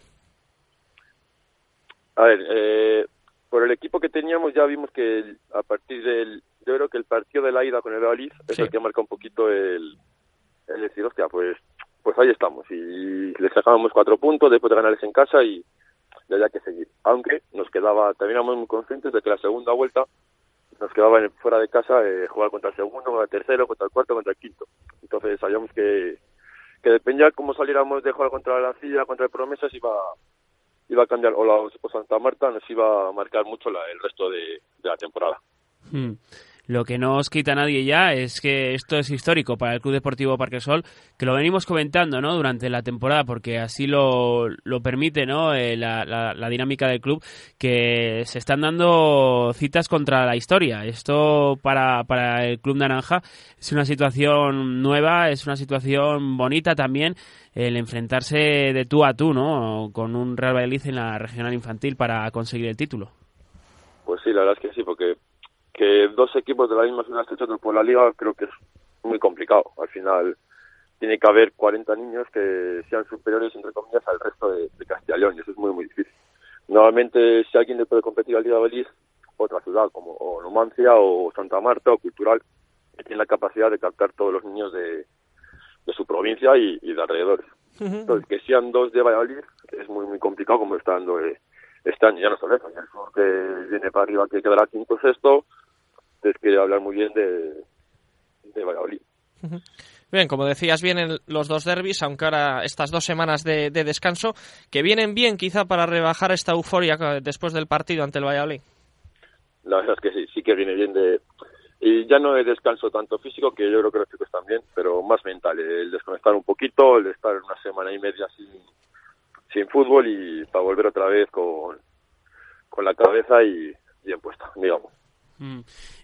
A ver, eh, por el equipo que teníamos ya vimos que a partir del, yo creo que el partido de la ida con el Valladolid es el que marca un poquito el, es decir, hostia, pues, pues ahí estamos. Y le sacábamos cuatro puntos después de ganarles en casa y ya había que seguir. Aunque nos quedaba, también éramos muy conscientes de que la segunda vuelta nos quedaba fuera de casa eh, jugar contra el segundo, contra el tercero, contra el cuarto, contra el quinto. Entonces sabíamos que, que dependía cómo saliéramos de jugar contra la Silla, contra el Promesas, iba, iba a cambiar, o, la, o Santa Marta nos iba a marcar mucho la, el resto de, la temporada. Hmm. Lo que no os quita nadie ya es que esto es histórico para el Club Deportivo Parquesol, que lo venimos comentando ¿no? durante la temporada, porque así lo, lo permite ¿no? Eh, la, la, dinámica del club, que se están dando citas contra la historia. Esto para, para el Club Naranja es una situación nueva, es una situación bonita también el enfrentarse de tú a tú, ¿no? Con un Real Valladolid en la regional infantil para conseguir el título. Pues sí, la verdad es que sí, porque que dos equipos de la misma ciudad estén por la liga creo que es muy complicado. Al final tiene que haber 40 niños que sean superiores, entre comillas, al resto de, de Castilla y León, y eso es muy, muy difícil. Normalmente, si alguien le puede competir al Liga Valladolid, otra ciudad como o Numancia o Santa Marta o Cultural, que tiene la capacidad de captar todos los niños de, de su provincia y, de alrededores. Entonces, que sean dos de Valladolid es muy, muy complicado como está dando eh, este año. Ya no solo eso, ya el sur que viene para arriba que quedará quinto sexto, quiere hablar muy bien de, de Valladolid. Bien, como decías, vienen los dos derbis, aunque ahora estas dos semanas de, de, descanso, que vienen bien quizá para rebajar esta euforia después del partido ante el Valladolid. La verdad es que sí, sí que viene bien de, y ya no es descanso tanto físico, que yo creo que los chicos también, pero más mental, el desconectar un poquito, el estar una semana y media sin, sin fútbol y para volver otra vez con, con la cabeza y bien puesta, digamos.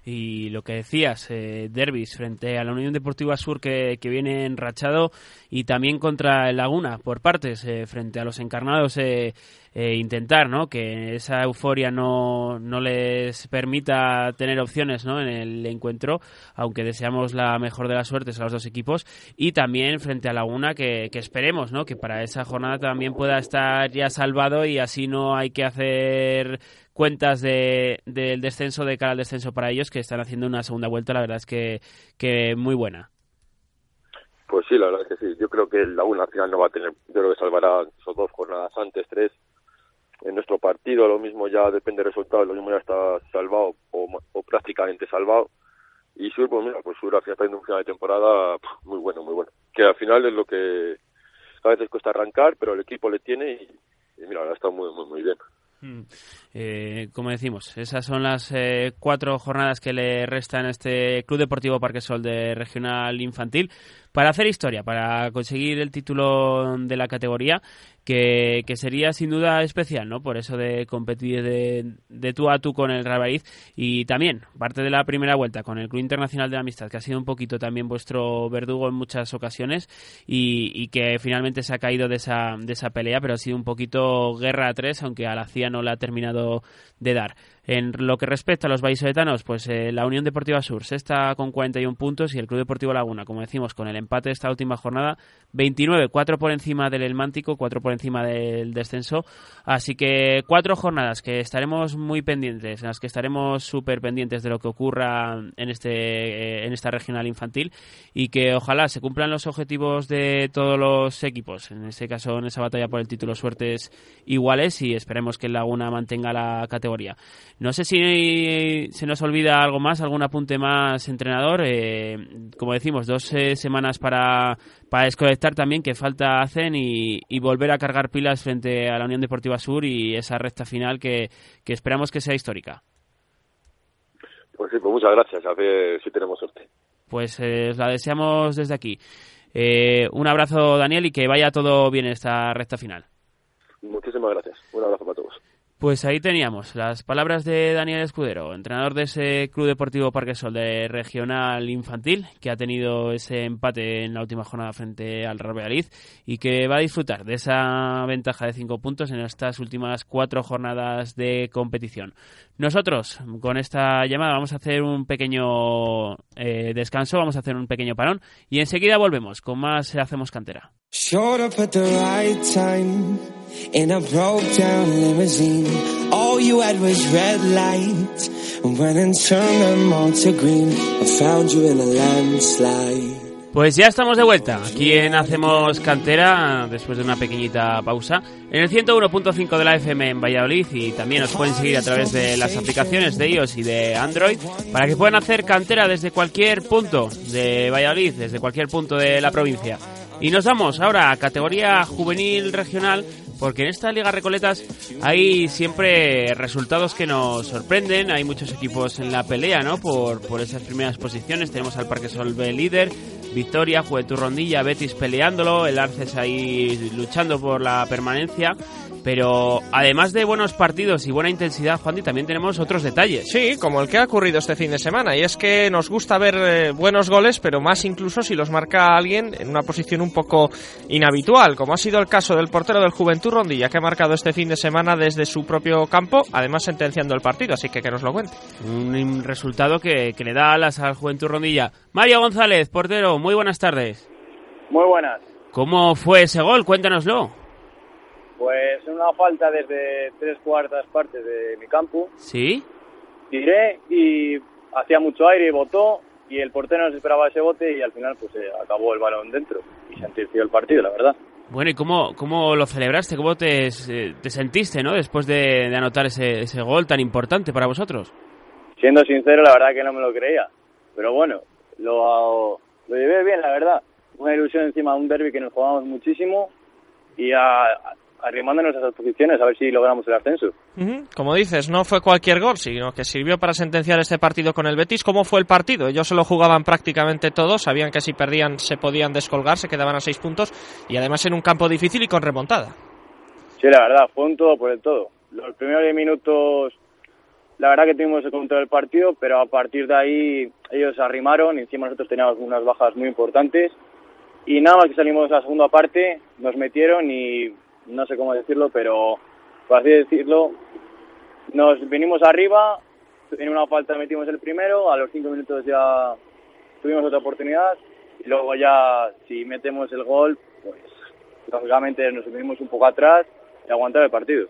Y lo que decías, eh, derbis frente a la Unión Deportiva Sur que, que, viene enrachado y también contra el Laguna por partes, eh, frente a los encarnados, eh, eh, intentar ¿no? que esa euforia no, no les permita tener opciones ¿no? en el encuentro, aunque deseamos la mejor de las suertes a los dos equipos. Y también frente a Laguna, que, que esperemos ¿no? que para esa jornada también pueda estar ya salvado y así no hay que hacer cuentas de, del descenso de cara al descenso para ellos que están haciendo una segunda vuelta la verdad es que, que muy buena. Pues sí la verdad es que sí. Yo creo que la una al final no va a tener yo creo que salvará esos dos jornadas antes tres. En nuestro partido lo mismo ya depende del resultado lo mismo ya está salvado o, o prácticamente salvado. Y Sur pues mira pues Sur al final está un final de temporada muy bueno muy bueno. Que al final es lo que a veces cuesta arrancar pero el equipo le tiene y, y mira ahora está muy muy muy bien. Eh, como decimos, esas son las eh, cuatro jornadas que le restan a este Club Deportivo Parquesol de Regional Infantil para hacer historia, para conseguir el título de la categoría, que, sería sin duda especial, ¿no? Por eso de competir de, de tú a tú con el Real y también parte de la primera vuelta con el Club Internacional de la Amistad, que ha sido un poquito también vuestro verdugo en muchas ocasiones y, que finalmente se ha caído de esa, de esa pelea, pero ha sido un poquito guerra a tres, aunque a la CIA no la ha terminado de dar. En lo que respecta a los vallisoletanos, pues eh, la Unión Deportiva Sur está con 41 puntos y el Club Deportivo Laguna, como decimos, con el empate de esta última jornada, 29, 4 por encima del Elmántico, 4 por encima del descenso. Así que cuatro jornadas que estaremos muy pendientes, en las que estaremos súper pendientes de lo que ocurra en, este, eh, en esta regional infantil y que ojalá se cumplan los objetivos de todos los equipos. En este caso, en esa batalla por el título, suertes iguales y esperemos que el Laguna mantenga la categoría. No sé si se nos olvida algo más, algún apunte más, entrenador. Eh, como decimos, dos eh, semanas para, para desconectar también, que falta hacen y, volver a cargar pilas frente a la Unión Deportiva Sur y esa recta final que, esperamos que sea histórica. Pues sí, pues muchas gracias. A ver si tenemos suerte. Pues eh, la deseamos desde aquí. un abrazo, Daniel, y que vaya todo bien esta recta final. Muchísimas gracias. Un abrazo para todos. Pues ahí teníamos las palabras de Daniel Escudero, entrenador de ese Club Deportivo Parquesol de Regional Infantil, que ha tenido ese empate en la última jornada frente al Real Valladolid y que va a disfrutar de esa ventaja de cinco puntos en estas últimas cuatro jornadas de competición. Nosotros, con esta llamada, vamos a hacer un pequeño eh, descanso, vamos a hacer un pequeño parón y enseguida volvemos con más Hacemos Cantera. In a broke down limousine. All you had was red lights. And when and turned them all to green, I found you in a landslide. Pues ya estamos de vuelta aquí en Hacemos Cantera después de una pequeñita pausa en el 101.5 de la FM en Valladolid y también os pueden seguir a través de las aplicaciones de iOS y de Android para que puedan hacer cantera desde cualquier punto de Valladolid, desde cualquier punto de la provincia. Y nos vamos ahora a categoría juvenil regional porque en esta Liga Recoletas hay siempre resultados que nos sorprenden, hay muchos equipos en la pelea, ¿no? Por, por esas primeras posiciones, tenemos al Parque Solve líder, Victoria, Juventud Rondilla, Betis peleándolo, el Arces ahí luchando por la permanencia. Pero además de buenos partidos y buena intensidad, Juan, también tenemos otros detalles. Sí, como el que ha ocurrido este fin de semana. Y es que nos gusta ver eh, buenos goles, pero más incluso si los marca alguien en una posición un poco inhabitual, como ha sido el caso del portero del Juventud Rondilla, que ha marcado este fin de semana desde su propio campo, además sentenciando el partido. Así que que nos lo cuente. Un resultado que, que le da alas al Juventud Rondilla. Mario González, portero, muy buenas tardes. Muy buenas. ¿Cómo fue ese gol? Cuéntanoslo. Pues una falta desde tres cuartas partes de mi campo. ¿Sí? Tiré y hacía mucho aire y botó y el portero no se esperaba ese bote y al final pues eh, acabó el balón dentro y se sentenció el partido, la verdad. Bueno, ¿y cómo, cómo lo celebraste? ¿Cómo te, te sentiste, no? Después de, de anotar ese, ese gol tan importante para vosotros. Siendo sincero, la verdad que no me lo creía. Pero bueno, lo, lo llevé bien, la verdad. Una ilusión encima de un derby que nos jugamos muchísimo y a, arrimándonos a esas posiciones a ver si logramos el ascenso. Como dices, no fue cualquier gol, sino que sirvió para sentenciar este partido con el Betis. ¿Cómo fue el partido? Ellos se lo jugaban prácticamente todos, sabían que si perdían se podían descolgar, se quedaban a seis puntos y además en un campo difícil y con remontada. Sí, la verdad, fue un todo por el todo. Los primeros 10 minutos, la verdad que tuvimos el control del partido, pero a partir de ahí ellos se arrimaron y encima nosotros teníamos unas bajas muy importantes. Y nada más que salimos a la segunda parte, nos metieron y no sé cómo decirlo, pero por así decirlo, nos venimos arriba, en una falta metimos el primero, a los cinco minutos ya tuvimos otra oportunidad y luego ya si metemos el gol, pues lógicamente nos venimos un poco atrás y aguantar el partido.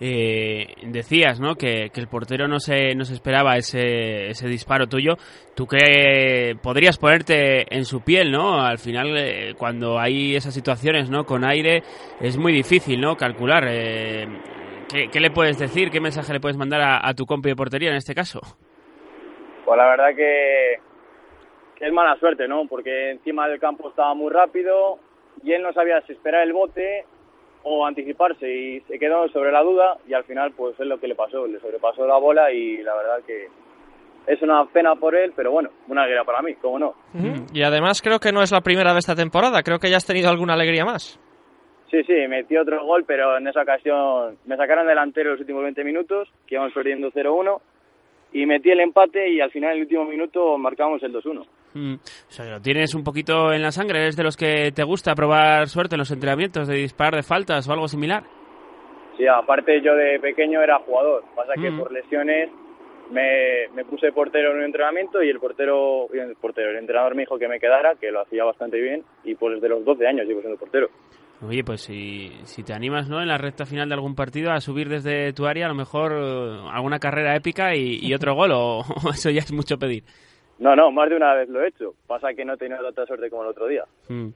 Eh, decías ¿no? Que, el portero no se, no se esperaba ese, ese disparo tuyo. ¿Tú que podrías ponerte en su piel? ¿no? Al final, eh, cuando hay esas situaciones ¿no? con aire, es muy difícil ¿no? calcular. Eh, ¿qué, ¿qué, le puedes decir? ¿Qué mensaje le puedes mandar a, a, tu compi de portería en este caso? Pues la verdad que, que es mala suerte, ¿no? Porque encima del campo estaba muy rápido y él no sabía si esperar el bote o anticiparse y se quedó sobre la duda y al final pues es lo que le pasó, le sobrepasó la bola y la verdad que es una pena por él, pero bueno, una alegría para mí, cómo no. Y además creo que no es la primera de esta temporada, creo que ya has tenido alguna alegría más. Sí, sí, metí otro gol, pero en esa ocasión me sacaron delantero los últimos 20 minutos, que íbamos perdiendo 0-1, y metí el empate y al final en el último minuto marcamos el 2-1. Mm, o sea, lo tienes un poquito en la sangre, eres de los que te gusta probar suerte en los entrenamientos, de disparar de faltas o algo similar. Sí, aparte yo de pequeño era jugador, pasa que mm. por lesiones me, me, puse portero en un entrenamiento y el portero, el portero, el entrenador me dijo que me quedara, que lo hacía bastante bien y pues desde los 12 años llevo siendo portero. Oye, pues si, si te animas ¿no? en la recta final de algún partido a subir desde tu área, a lo mejor uh, alguna carrera épica y, y otro gol, o eso ya es mucho pedir. No, no, más de una vez lo he hecho. Pasa que no he tenido tanta suerte como el otro día. Mm.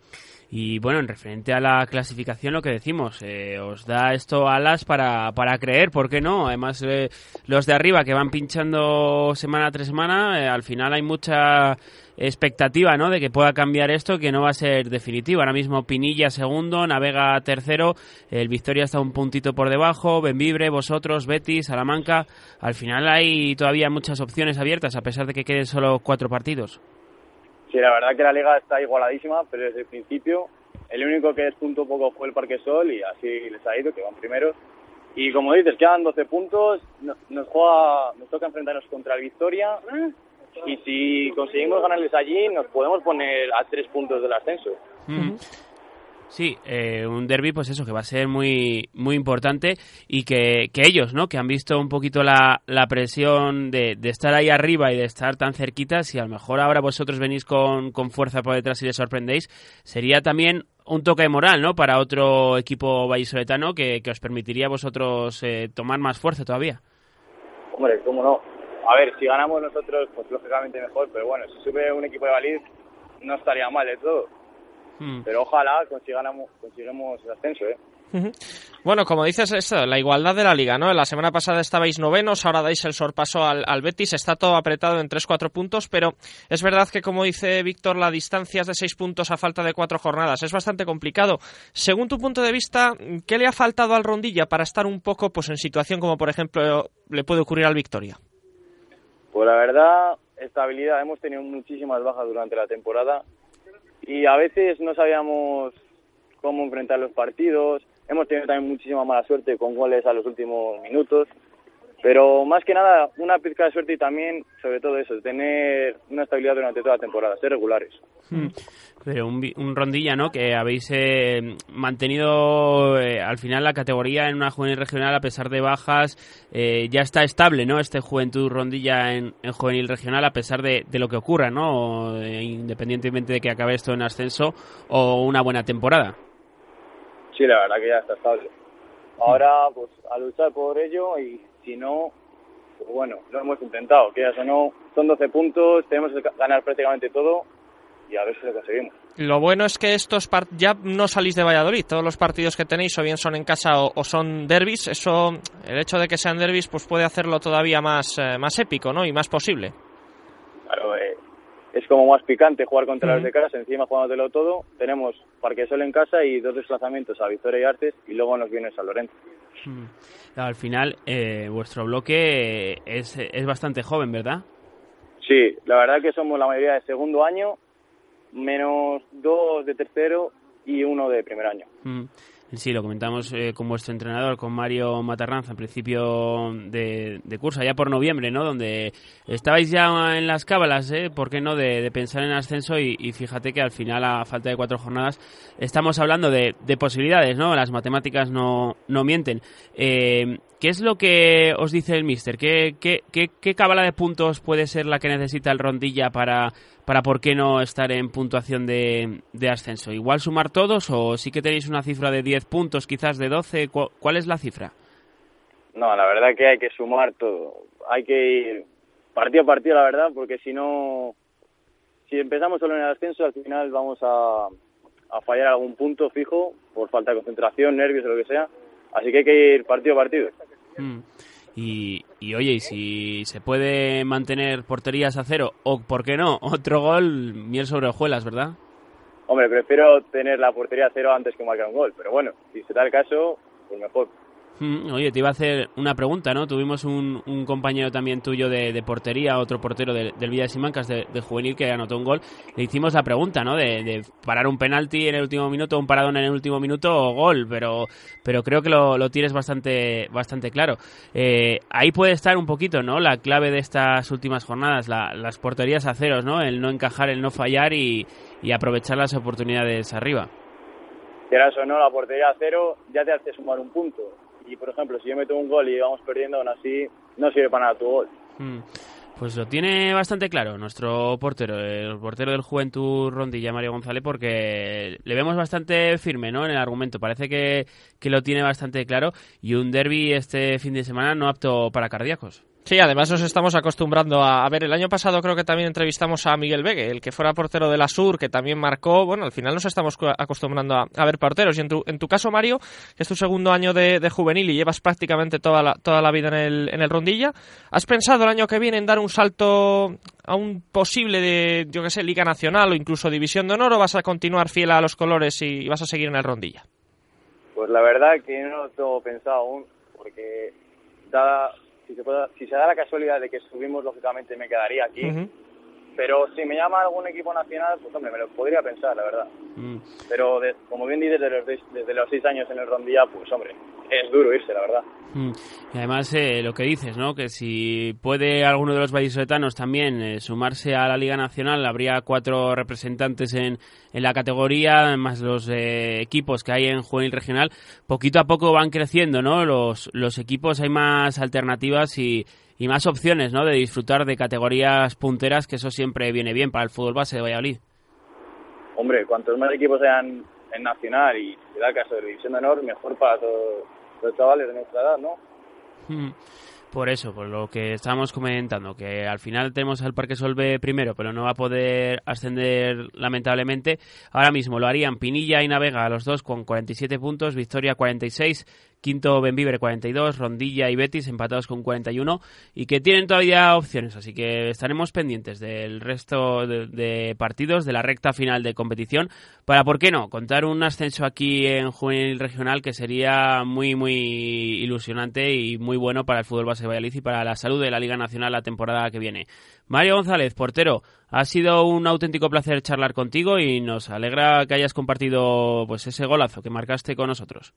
Y bueno, en referente a la clasificación, lo que decimos, eh, os da esto alas para, para creer, ¿por qué no? Además, eh, los de arriba que van pinchando semana tras semana, eh, al final hay mucha expectativa, ¿no? De que pueda cambiar esto, que no va a ser definitivo. Ahora mismo Pinilla segundo, Navega tercero, el Victoria está un puntito por debajo, Benvibre, vosotros, Betis, Salamanca. Al final hay todavía muchas opciones abiertas, a pesar de que queden solo cuatro partidos. Sí, la verdad que la liga está igualadísima, pero desde el principio el único que despuntó poco fue el Parque Sol y así les ha ido, que van primeros. Y como dices, quedan 12 puntos, nos, juega, nos toca enfrentarnos contra el Victoria y si conseguimos ganarles allí nos podemos poner a tres puntos del ascenso. Mm. Sí, eh, un derby, pues eso, que va a ser muy muy importante y que, que ellos, ¿no? Que han visto un poquito la, la presión de, de, estar ahí arriba y de estar tan cerquitas y a lo mejor ahora vosotros venís con, con fuerza por detrás y les sorprendéis, sería también un toque de moral, ¿no? Para otro equipo vallisoletano que, que os permitiría a vosotros eh, tomar más fuerza todavía. Hombre, cómo no. A ver, si ganamos nosotros, pues lógicamente mejor, pero bueno, si sube un equipo de Valid, no estaría mal de todo. Hmm. Pero ojalá consigamos, consigamos el ascenso, ¿eh? Bueno, como dices, esto, la igualdad de la liga, ¿no? La semana pasada estabais novenos, ahora dais el sorpaso al, al Betis, está todo apretado en 3-4 puntos, pero es verdad que, como dice Víctor, la distancia es de 6 puntos a falta de 4 jornadas. Es bastante complicado. Según tu punto de vista, ¿qué le ha faltado al Rondilla para estar un poco pues, en situación como, por ejemplo, le puede ocurrir al Victoria? Pues la verdad, estabilidad. Hemos tenido muchísimas bajas durante la temporada y a veces no sabíamos cómo enfrentar los partidos Hemos tenido también muchísima mala suerte con goles a los últimos minutos. Pero más que nada, una pizca de suerte y también, sobre todo eso, tener una estabilidad durante toda la temporada, ser regulares. Hmm. Pero un, rondilla, ¿no? Que habéis eh, mantenido eh, al final la categoría en una juvenil regional a pesar de bajas. Eh, ya está estable, ¿no? Este juventud rondilla en, en juvenil regional a pesar de, de lo que ocurra, ¿no? independientemente de que acabe esto en ascenso o una buena temporada sí, la verdad que ya está estable. Ahora, pues, a luchar por ello y si no, pues bueno, lo hemos intentado, que ya no, son 12 puntos, tenemos que ganar prácticamente todo y a ver si lo conseguimos. Lo bueno es que estos ya no salís de Valladolid, todos los partidos que tenéis o bien son en casa o, son derbis, eso, el hecho de que sean derbis, pues puede hacerlo todavía más, eh, más épico, ¿no? Y más posible. Claro, eh, es como más picante jugar contra los de casa, encima jugándotelo todo. Tenemos Parque Sol en casa y dos desplazamientos a Victoria y Artes y luego nos viene San Lorenzo. Al final, eh, vuestro bloque es, es bastante joven, ¿verdad? Sí, la verdad que somos la mayoría de segundo año, menos dos de tercero y uno de primer año. Sí, lo comentamos eh, con vuestro entrenador, con Mario Matarranza, en principio de, curso, ya por noviembre, ¿no? Donde estabais ya en las cábalas, ¿eh? ¿Por qué no? De, pensar en ascenso y, fíjate que al final, a falta de cuatro jornadas, estamos hablando de, posibilidades, ¿no? Las matemáticas no, no mienten. Eh, ¿Qué es lo que os dice el míster? ¿Qué, qué, qué, cábala de puntos puede ser la que necesita el Rondilla para, para por qué no estar en puntuación de, de, ascenso? ¿Igual sumar todos o sí que tenéis una cifra de 10 puntos, quizás de 12? ¿Cuál es la cifra? No, la verdad que hay que sumar todo. Hay que ir partido a partido, la verdad, porque si no, si empezamos solo en el ascenso, al final vamos a, a fallar algún punto fijo por falta de concentración, nervios o lo que sea. Así que hay que ir partido a partido. Mm. Y, oye, y si se puede mantener porterías a cero, o por qué no, otro gol, miel sobre hojuelas, ¿verdad? Hombre, prefiero tener la portería a cero antes que marcar un gol, pero bueno, si se da el caso, pues mejor. Mm, oye, te iba a hacer una pregunta, ¿no? Tuvimos un, compañero también tuyo de, portería, otro portero del Villa de Simancas, de, juvenil, que anotó un gol. Le hicimos la pregunta, ¿no? De, parar un penalti en el último minuto, un paradón en el último minuto o gol, pero, pero creo que lo, tienes bastante, bastante claro. Eh, ahí puede estar un poquito, ¿no? La clave de estas últimas jornadas, las porterías a ceros, ¿no? El no encajar, el no fallar y, aprovechar las oportunidades arriba. Quieras o no, la portería a cero ya te hace sumar un punto y por ejemplo, si yo meto un gol y vamos perdiendo, aún así no sirve para nada tu gol. Hmm. Pues lo tiene bastante claro nuestro portero, el portero del Juventud Rondilla, Mario González, porque le vemos bastante firme ¿no? en el argumento. Parece que, que lo tiene bastante claro y un derby este fin de semana no apto para cardíacos. Sí, además nos estamos acostumbrando a, ver. El año pasado creo que también entrevistamos a Miguel Vegue, el que fuera portero de la Sur, que también marcó. Bueno, al final nos estamos acostumbrando a, ver porteros. Y en tu, en tu caso, Mario, que es tu segundo año de, juvenil y llevas prácticamente toda la, toda la vida en el, en el Rondilla, ¿has pensado el año que viene en dar un salto a un posible de, yo qué sé, Liga Nacional o incluso División de Honor o vas a continuar fiel a los colores y, vas a seguir en el Rondilla? Pues la verdad que no lo tengo pensado aún, porque dada si se, si se da la casualidad de que subimos, lógicamente me quedaría aquí. Pero si me llama algún equipo nacional, pues hombre, me lo podría pensar, la verdad. Mm. Pero como bien dices, desde los, desde los seis años en el Rondilla, pues hombre, es duro irse, la verdad. Mm. Y además eh, lo que dices, ¿no? Que si puede alguno de los vallisoletanos también eh, sumarse a la Liga Nacional, habría cuatro representantes en, en la categoría, más los eh, equipos que hay en juvenil regional. Poquito a poco van creciendo, ¿no? Los, los equipos, hay más alternativas y, y más opciones, ¿no? De disfrutar de categorías punteras, que eso siempre viene bien para el fútbol base de Valladolid. Hombre, cuantos más equipos sean en Nacional y se da el caso de División de Honor, mejor para todos los chavales de nuestra edad, ¿no? Hmm. Por eso, por lo que estábamos comentando, que al final tenemos al Parque Solve primero, pero no va a poder ascender lamentablemente. Ahora mismo lo harían Pinilla y Navega, los dos con 47 puntos, Victoria 46, quinto Benvibre 42, Rondilla y Betis empatados con 41 y que tienen todavía opciones, así que estaremos pendientes del resto de, partidos de la recta final de competición para, ¿por qué no?, contar un ascenso aquí en Juvenil Regional que sería muy, muy ilusionante y muy bueno para el fútbol base de Valladolid y para la salud de la Liga Nacional la temporada que viene. Mario González, portero, ha sido un auténtico placer charlar contigo y nos alegra que hayas compartido pues ese golazo que marcaste con nosotros.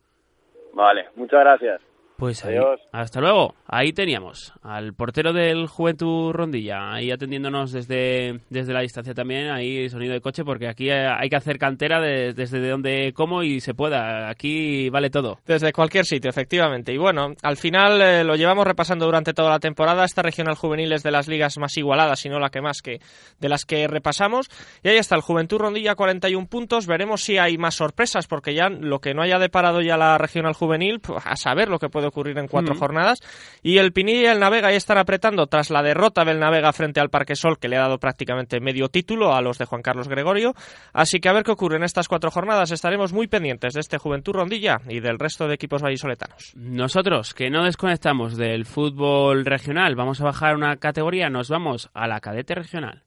Vale, muchas gracias. Pues Adiós. hasta luego. Ahí teníamos al portero del Juventud Rondilla, ahí atendiéndonos desde, desde la distancia también, ahí sonido de coche, porque aquí hay que hacer cantera desde donde como y se pueda. Aquí vale todo. Desde cualquier sitio, efectivamente. Y bueno, al final eh, lo llevamos repasando durante toda la temporada. Esta regional juvenil es de las ligas más igualadas, si no la que más que de las que repasamos. Y ahí está el Juventud Rondilla, 41 puntos. Veremos si hay más sorpresas, porque ya lo que no haya deparado ya la regional juvenil, pues, a saber lo que puede ocurrir en cuatro jornadas. Y el Pinilla y el Navega ya están apretando tras la derrota del Navega frente al Parque Sol, que le ha dado prácticamente medio título a los de Juan Carlos Gregorio. Así que a ver qué ocurre en estas cuatro jornadas. Estaremos muy pendientes de este Juventud Rondilla y del resto de equipos vallisoletanos. Nosotros, que no desconectamos del fútbol regional, vamos a bajar una categoría, nos vamos a la cadete regional.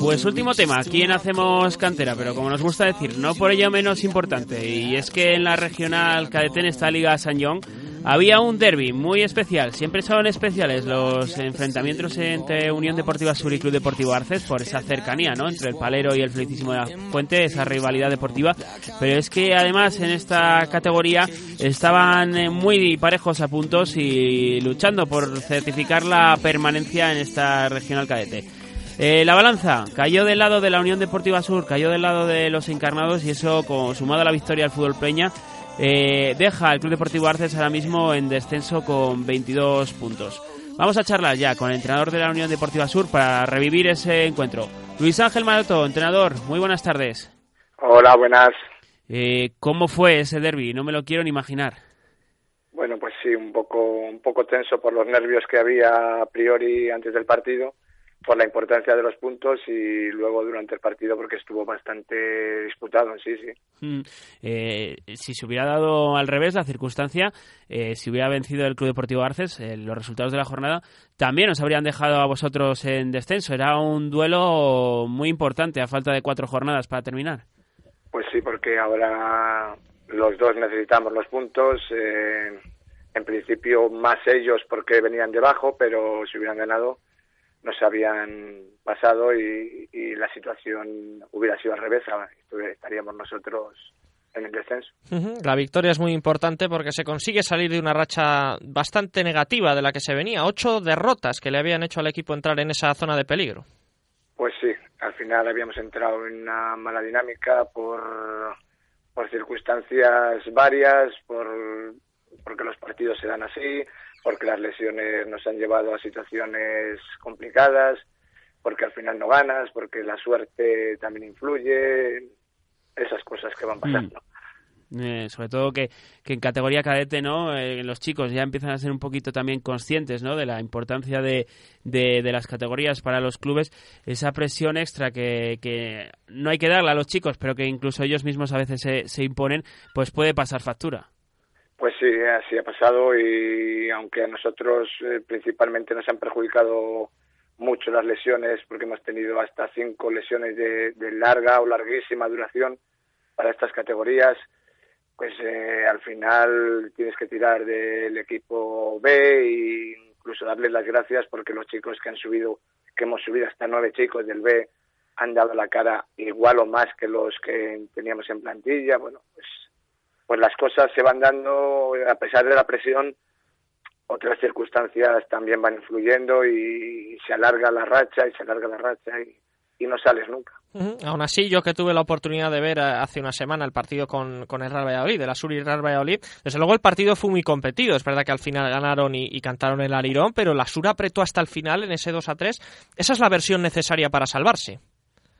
Pues último tema, aquí en Hacemos Cantera, pero como nos gusta decir, no por ello menos importante, y es que en la regional cadete en esta Liga San John había un derby muy especial. Siempre son especiales los enfrentamientos entre Unión Deportiva Sur y Club Deportivo Arces por esa cercanía, ¿no? Entre el Palero y el Felicísimo de la Fuente, esa rivalidad deportiva. Pero es que además en esta categoría estaban eh, muy parejos a puntos y luchando por certificar la permanencia en esta regional cadete. Eh, la balanza cayó del lado de la Unión Deportiva Sur, cayó del lado de los encarnados y eso, sumado a la victoria al fútbol Peña, eh, deja al Club Deportivo Arces ahora mismo en descenso con 22 puntos. Vamos a charlar ya con el entrenador de la Unión Deportiva Sur para revivir ese encuentro. Luis Ángel Maroto, entrenador, muy buenas tardes. Hola, buenas. Eh, ¿Cómo fue ese derby? No me lo quiero ni imaginar. Bueno, pues sí, un poco, un poco tenso por los nervios que había a priori antes del partido por la importancia de los puntos y luego durante el partido porque estuvo bastante disputado, sí, sí. Mm, eh, si se hubiera dado al revés la circunstancia, eh, si hubiera vencido el Club Deportivo Arces, eh, los resultados de la jornada también os habrían dejado a vosotros en descenso. Era un duelo muy importante a falta de cuatro jornadas para terminar. Pues sí, porque ahora los dos necesitamos los puntos. en principio más ellos porque venían debajo, pero si hubieran ganado nos habían pasado y, la situación hubiera sido al revés, estaríamos nosotros en el descenso. La victoria es muy importante porque se consigue salir de una racha bastante negativa de la que se venía. Ocho derrotas que le habían hecho al equipo entrar en esa zona de peligro. Pues sí, al final habíamos entrado en una mala dinámica por, por circunstancias varias, por, porque los partidos se dan así, porque las lesiones nos han llevado a situaciones complicadas, porque al final no ganas, porque la suerte también influye, esas cosas que van pasando. Mm. Eh, sobre todo que, en categoría cadete, ¿no? Eh, los chicos ya empiezan a ser un poquito también conscientes, ¿no? De la importancia de, de, las categorías para los clubes, esa presión extra que, que, no hay que darle a los chicos, pero que incluso ellos mismos a veces se, se imponen, pues puede pasar factura. Pues sí, así ha pasado y aunque a nosotros eh, principalmente nos han perjudicado mucho las lesiones porque hemos tenido hasta cinco lesiones de, larga o larguísima duración para estas categorías, pues eh, al final tienes que tirar del equipo B e incluso darles las gracias porque los chicos que han subido, que hemos subido hasta nueve chicos del B han dado la cara igual o más que los que teníamos en plantilla. Bueno, pues pues las cosas se van dando a pesar de la presión otras circunstancias también van influyendo y, se alarga la racha y se alarga la racha y, no sales nunca. Aún así, yo que tuve la oportunidad de ver eh, hace una semana el partido con, con el Real Valladolid, de la Sur y Real Valladolid, desde luego el partido fue muy competido. Es verdad que al final ganaron y, cantaron el arirón, pero la Sur apretó hasta el final en ese 2 a 3. Esa es la versión necesaria para salvarse.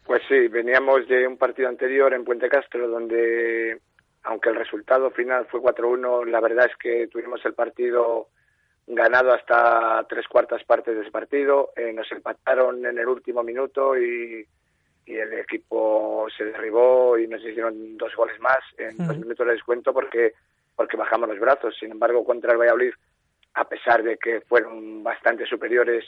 Pues sí, veníamos de un partido anterior en Puente Castro donde aunque el resultado final fue 4-1, la verdad es que tuvimos el partido ganado hasta tres cuartas partes de ese partido. Eh, nos empataron en el último minuto y, el equipo se derribó y nos hicieron dos goles más en dos minutos de descuento porque, porque bajamos los brazos. Sin embargo, contra el Valladolid, a pesar de que fueron bastante superiores,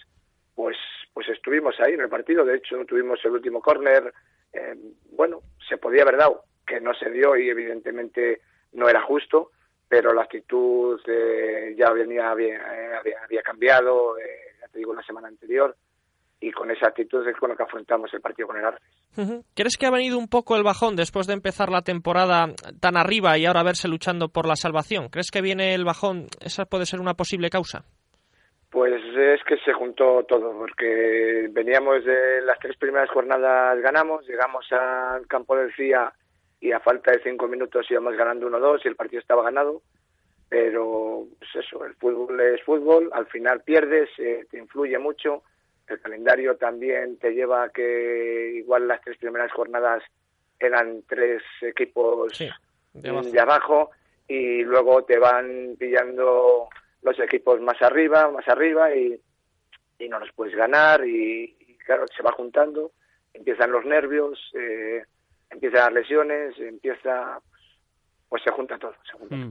pues, pues estuvimos ahí en el partido. De hecho, tuvimos el último córner. Eh, bueno, se podía haber dado, que no se dio y evidentemente no era justo pero la actitud eh, ya venía bien, eh, había, había, cambiado, eh, ya te digo, la semana anterior, y con esa actitud es con lo que afrontamos el partido con el Arces. ¿Crees que ha venido un poco el bajón después de empezar la temporada tan arriba y ahora verse luchando por la salvación? ¿Crees que viene el bajón? ¿Esa puede ser una posible causa? Pues es que se juntó todo, porque veníamos de las tres primeras jornadas ganamos, llegamos al campo del CIA y a falta de cinco minutos íbamos ganando 1-2 y el partido estaba ganado. Pero, pues eso, el fútbol es fútbol, al final pierdes, eh, te influye mucho. El calendario también te lleva a que igual las tres primeras jornadas eran tres equipos de, abajo. y luego te van pillando los equipos más arriba, más arriba y, y no los puedes ganar y, y, claro, se va juntando, empiezan los nervios, eh, empieza a dar lesiones, empieza, pues se junta todo. Mm.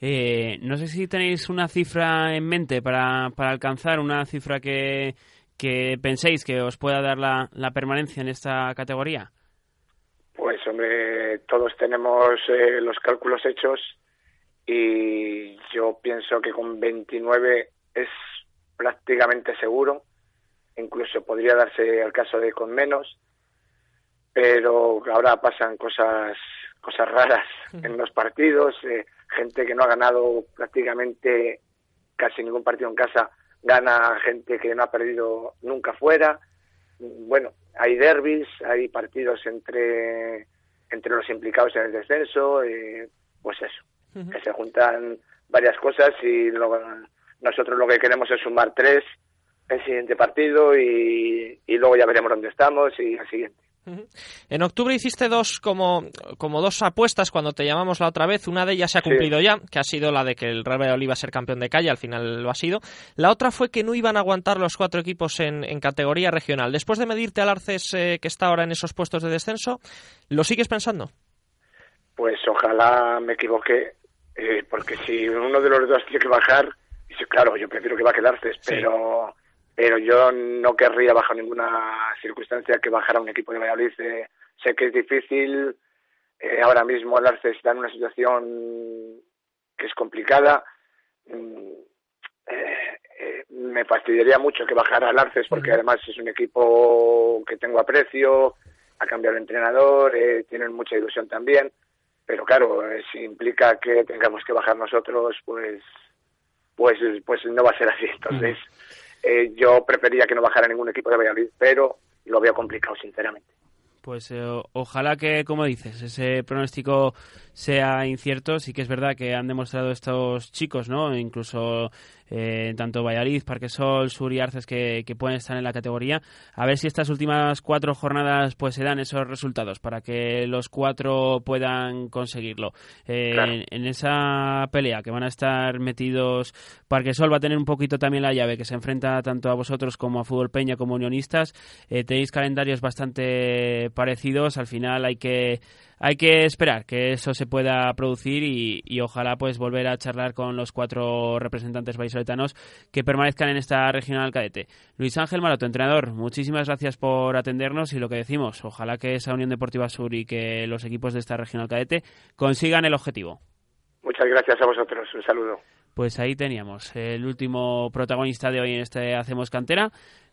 Eh, no sé si tenéis una cifra en mente para, para alcanzar, una cifra que, que penséis que os pueda dar la, la permanencia en esta categoría. Pues hombre, todos tenemos eh, los cálculos hechos y yo pienso que con 29 es prácticamente seguro, incluso podría darse el caso de con menos, pero ahora pasan cosas cosas raras en los partidos, eh, gente que no ha ganado prácticamente casi ningún partido en casa gana gente que no ha perdido nunca fuera. Bueno, hay derbis, hay partidos entre entre los implicados en el descenso, eh, pues eso, que se juntan varias cosas y nosotros lo que queremos es sumar tres el siguiente partido y, y luego ya veremos dónde estamos y el siguiente. En octubre hiciste dos como, como dos apuestas cuando te llamamos la otra vez. Una de ellas se ha cumplido ya, que ha sido la de que el Real Valladolid iba a ser campeón de calle, al final lo ha sido. La otra fue que no iban a aguantar los cuatro equipos en, categoría regional. Después de medirte al Arces, eh, que está ahora en esos puestos de descenso, ¿lo sigues pensando? Pues ojalá me equivoque, eh, porque si uno de los dos tiene que bajar, claro, yo prefiero que baje el Arces, pero pero yo no querría bajo ninguna circunstancia que bajara un equipo de Valladolid. Eh, sé que es difícil, eh, ahora mismo el Arce está en una situación que es complicada. Mm, eh, me fastidiaría mucho que bajara el Arces porque además es un equipo que tengo aprecio, ha cambiado el entrenador, tienen mucha ilusión también, pero claro, si implica que tengamos que bajar nosotros, pues pues pues no va a ser así. Entonces, eh, yo prefería que no bajara ningún equipo de Valladolid, pero lo veo complicado, sinceramente. Pues eh, ojalá que, como dices, ese pronóstico sea incierto. Sí que es verdad que han demostrado estos chicos, ¿no? Incluso eh, tanto Valladolid, Parquesol, Sur y Arces que, pueden estar en la categoría. A ver si estas últimas cuatro jornadas pues se dan esos resultados para que los cuatro puedan conseguirlo. Eh, en, esa pelea que van a estar metidos, Parquesol va a tener un poquito también la llave que se enfrenta tanto a vosotros como a Fútbol Peña como Unionistas. Eh, tenéis calendarios bastante parecidos. Al final hay que hay que esperar que eso se pueda producir y, ojalá pues volver a charlar con los cuatro representantes vallisoletanos que permanezcan en esta regional cadete. Luis Ángel Maroto, entrenador, muchísimas gracias por atendernos y lo que decimos, ojalá que esa Unión Deportiva Sur y que los equipos de esta regional cadete consigan el objetivo. Muchas gracias a vosotros, un saludo. Pues ahí teníamos el último protagonista de hoy en este Hacemos Cantera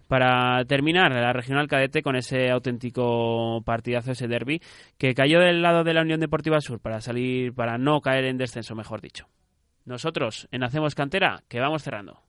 para terminar la regional cadete con ese auténtico partidazo, ese derby, que cayó del lado de la Unión Deportiva Sur para salir, para no caer en descenso, mejor dicho. Nosotros en Hacemos Cantera, que vamos cerrando.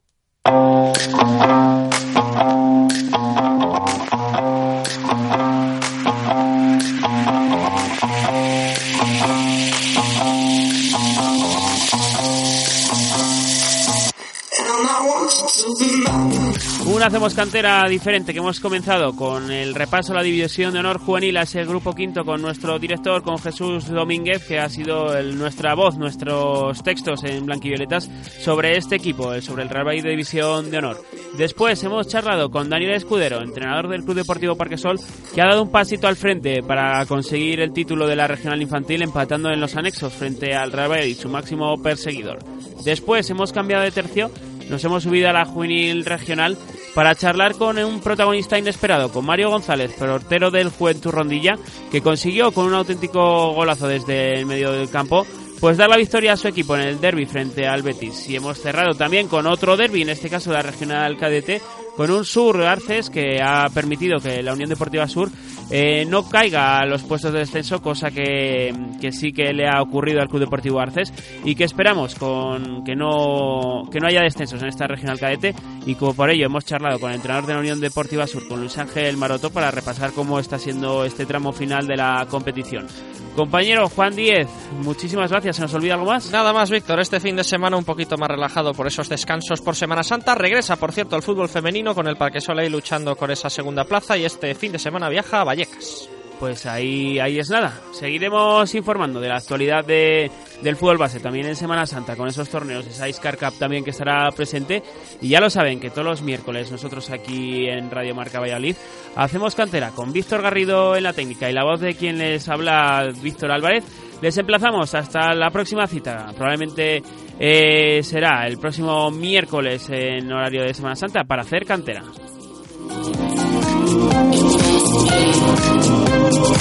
Hacemos cantera diferente que hemos comenzado con el repaso a la división de honor juvenil a ese grupo quinto con nuestro director, con Jesús Domínguez, que ha sido nuestra voz, nuestros textos en blanquivioletas sobre este equipo, sobre el Real Valladolid de división de honor. Después hemos charlado con Daniel Escudero, entrenador del Club Deportivo Parquesol, que ha dado un pasito al frente para conseguir el título de la regional infantil empatando en los anexos frente al Real Valladolid, su máximo perseguidor. Después hemos cambiado de tercio nos hemos subido a la juvenil regional para charlar con un protagonista inesperado, con Mario González, portero del Juventud Rondilla, que consiguió con un auténtico golazo desde el medio del campo pues dar la victoria a su equipo en el derby frente al Betis. Y hemos cerrado también con otro derby, en este caso la regional cadete, con un Sur Arces que ha permitido que la Unión Deportiva Sur eh, no caiga a los puestos de descenso, cosa que, sí que le ha ocurrido al Club Deportivo Arces y que esperamos con que no, que no haya descensos en esta regional cadete y como por ello hemos charlado con el entrenador de la Unión Deportiva Sur, con Luis Ángel Maroto, para repasar cómo está siendo este tramo final de la competición. Compañero Juan Díez, muchísimas gracias. ¿Se nos olvida algo más? Nada más, Víctor. Este fin de semana un poquito más relajado por esos descansos por Semana Santa. Regresa, por cierto, el fútbol femenino con el Parque Soleil luchando con esa segunda plaza y este fin de semana viaja a Vallecas. Pues ahí, ahí es nada. Seguiremos informando de la actualidad de, del fútbol base también en Semana Santa con esos torneos, esa Iscar Cup también que estará presente. Y ya lo saben que todos los miércoles nosotros aquí en Radio Marca Valladolid hacemos cantera con Víctor Garrido en la técnica y la voz de quien les habla Víctor Álvarez. Les emplazamos hasta la próxima cita. Probablemente eh, será el próximo miércoles en horario de Semana Santa para hacer cantera.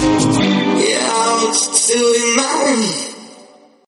Yeah, I'm still in love.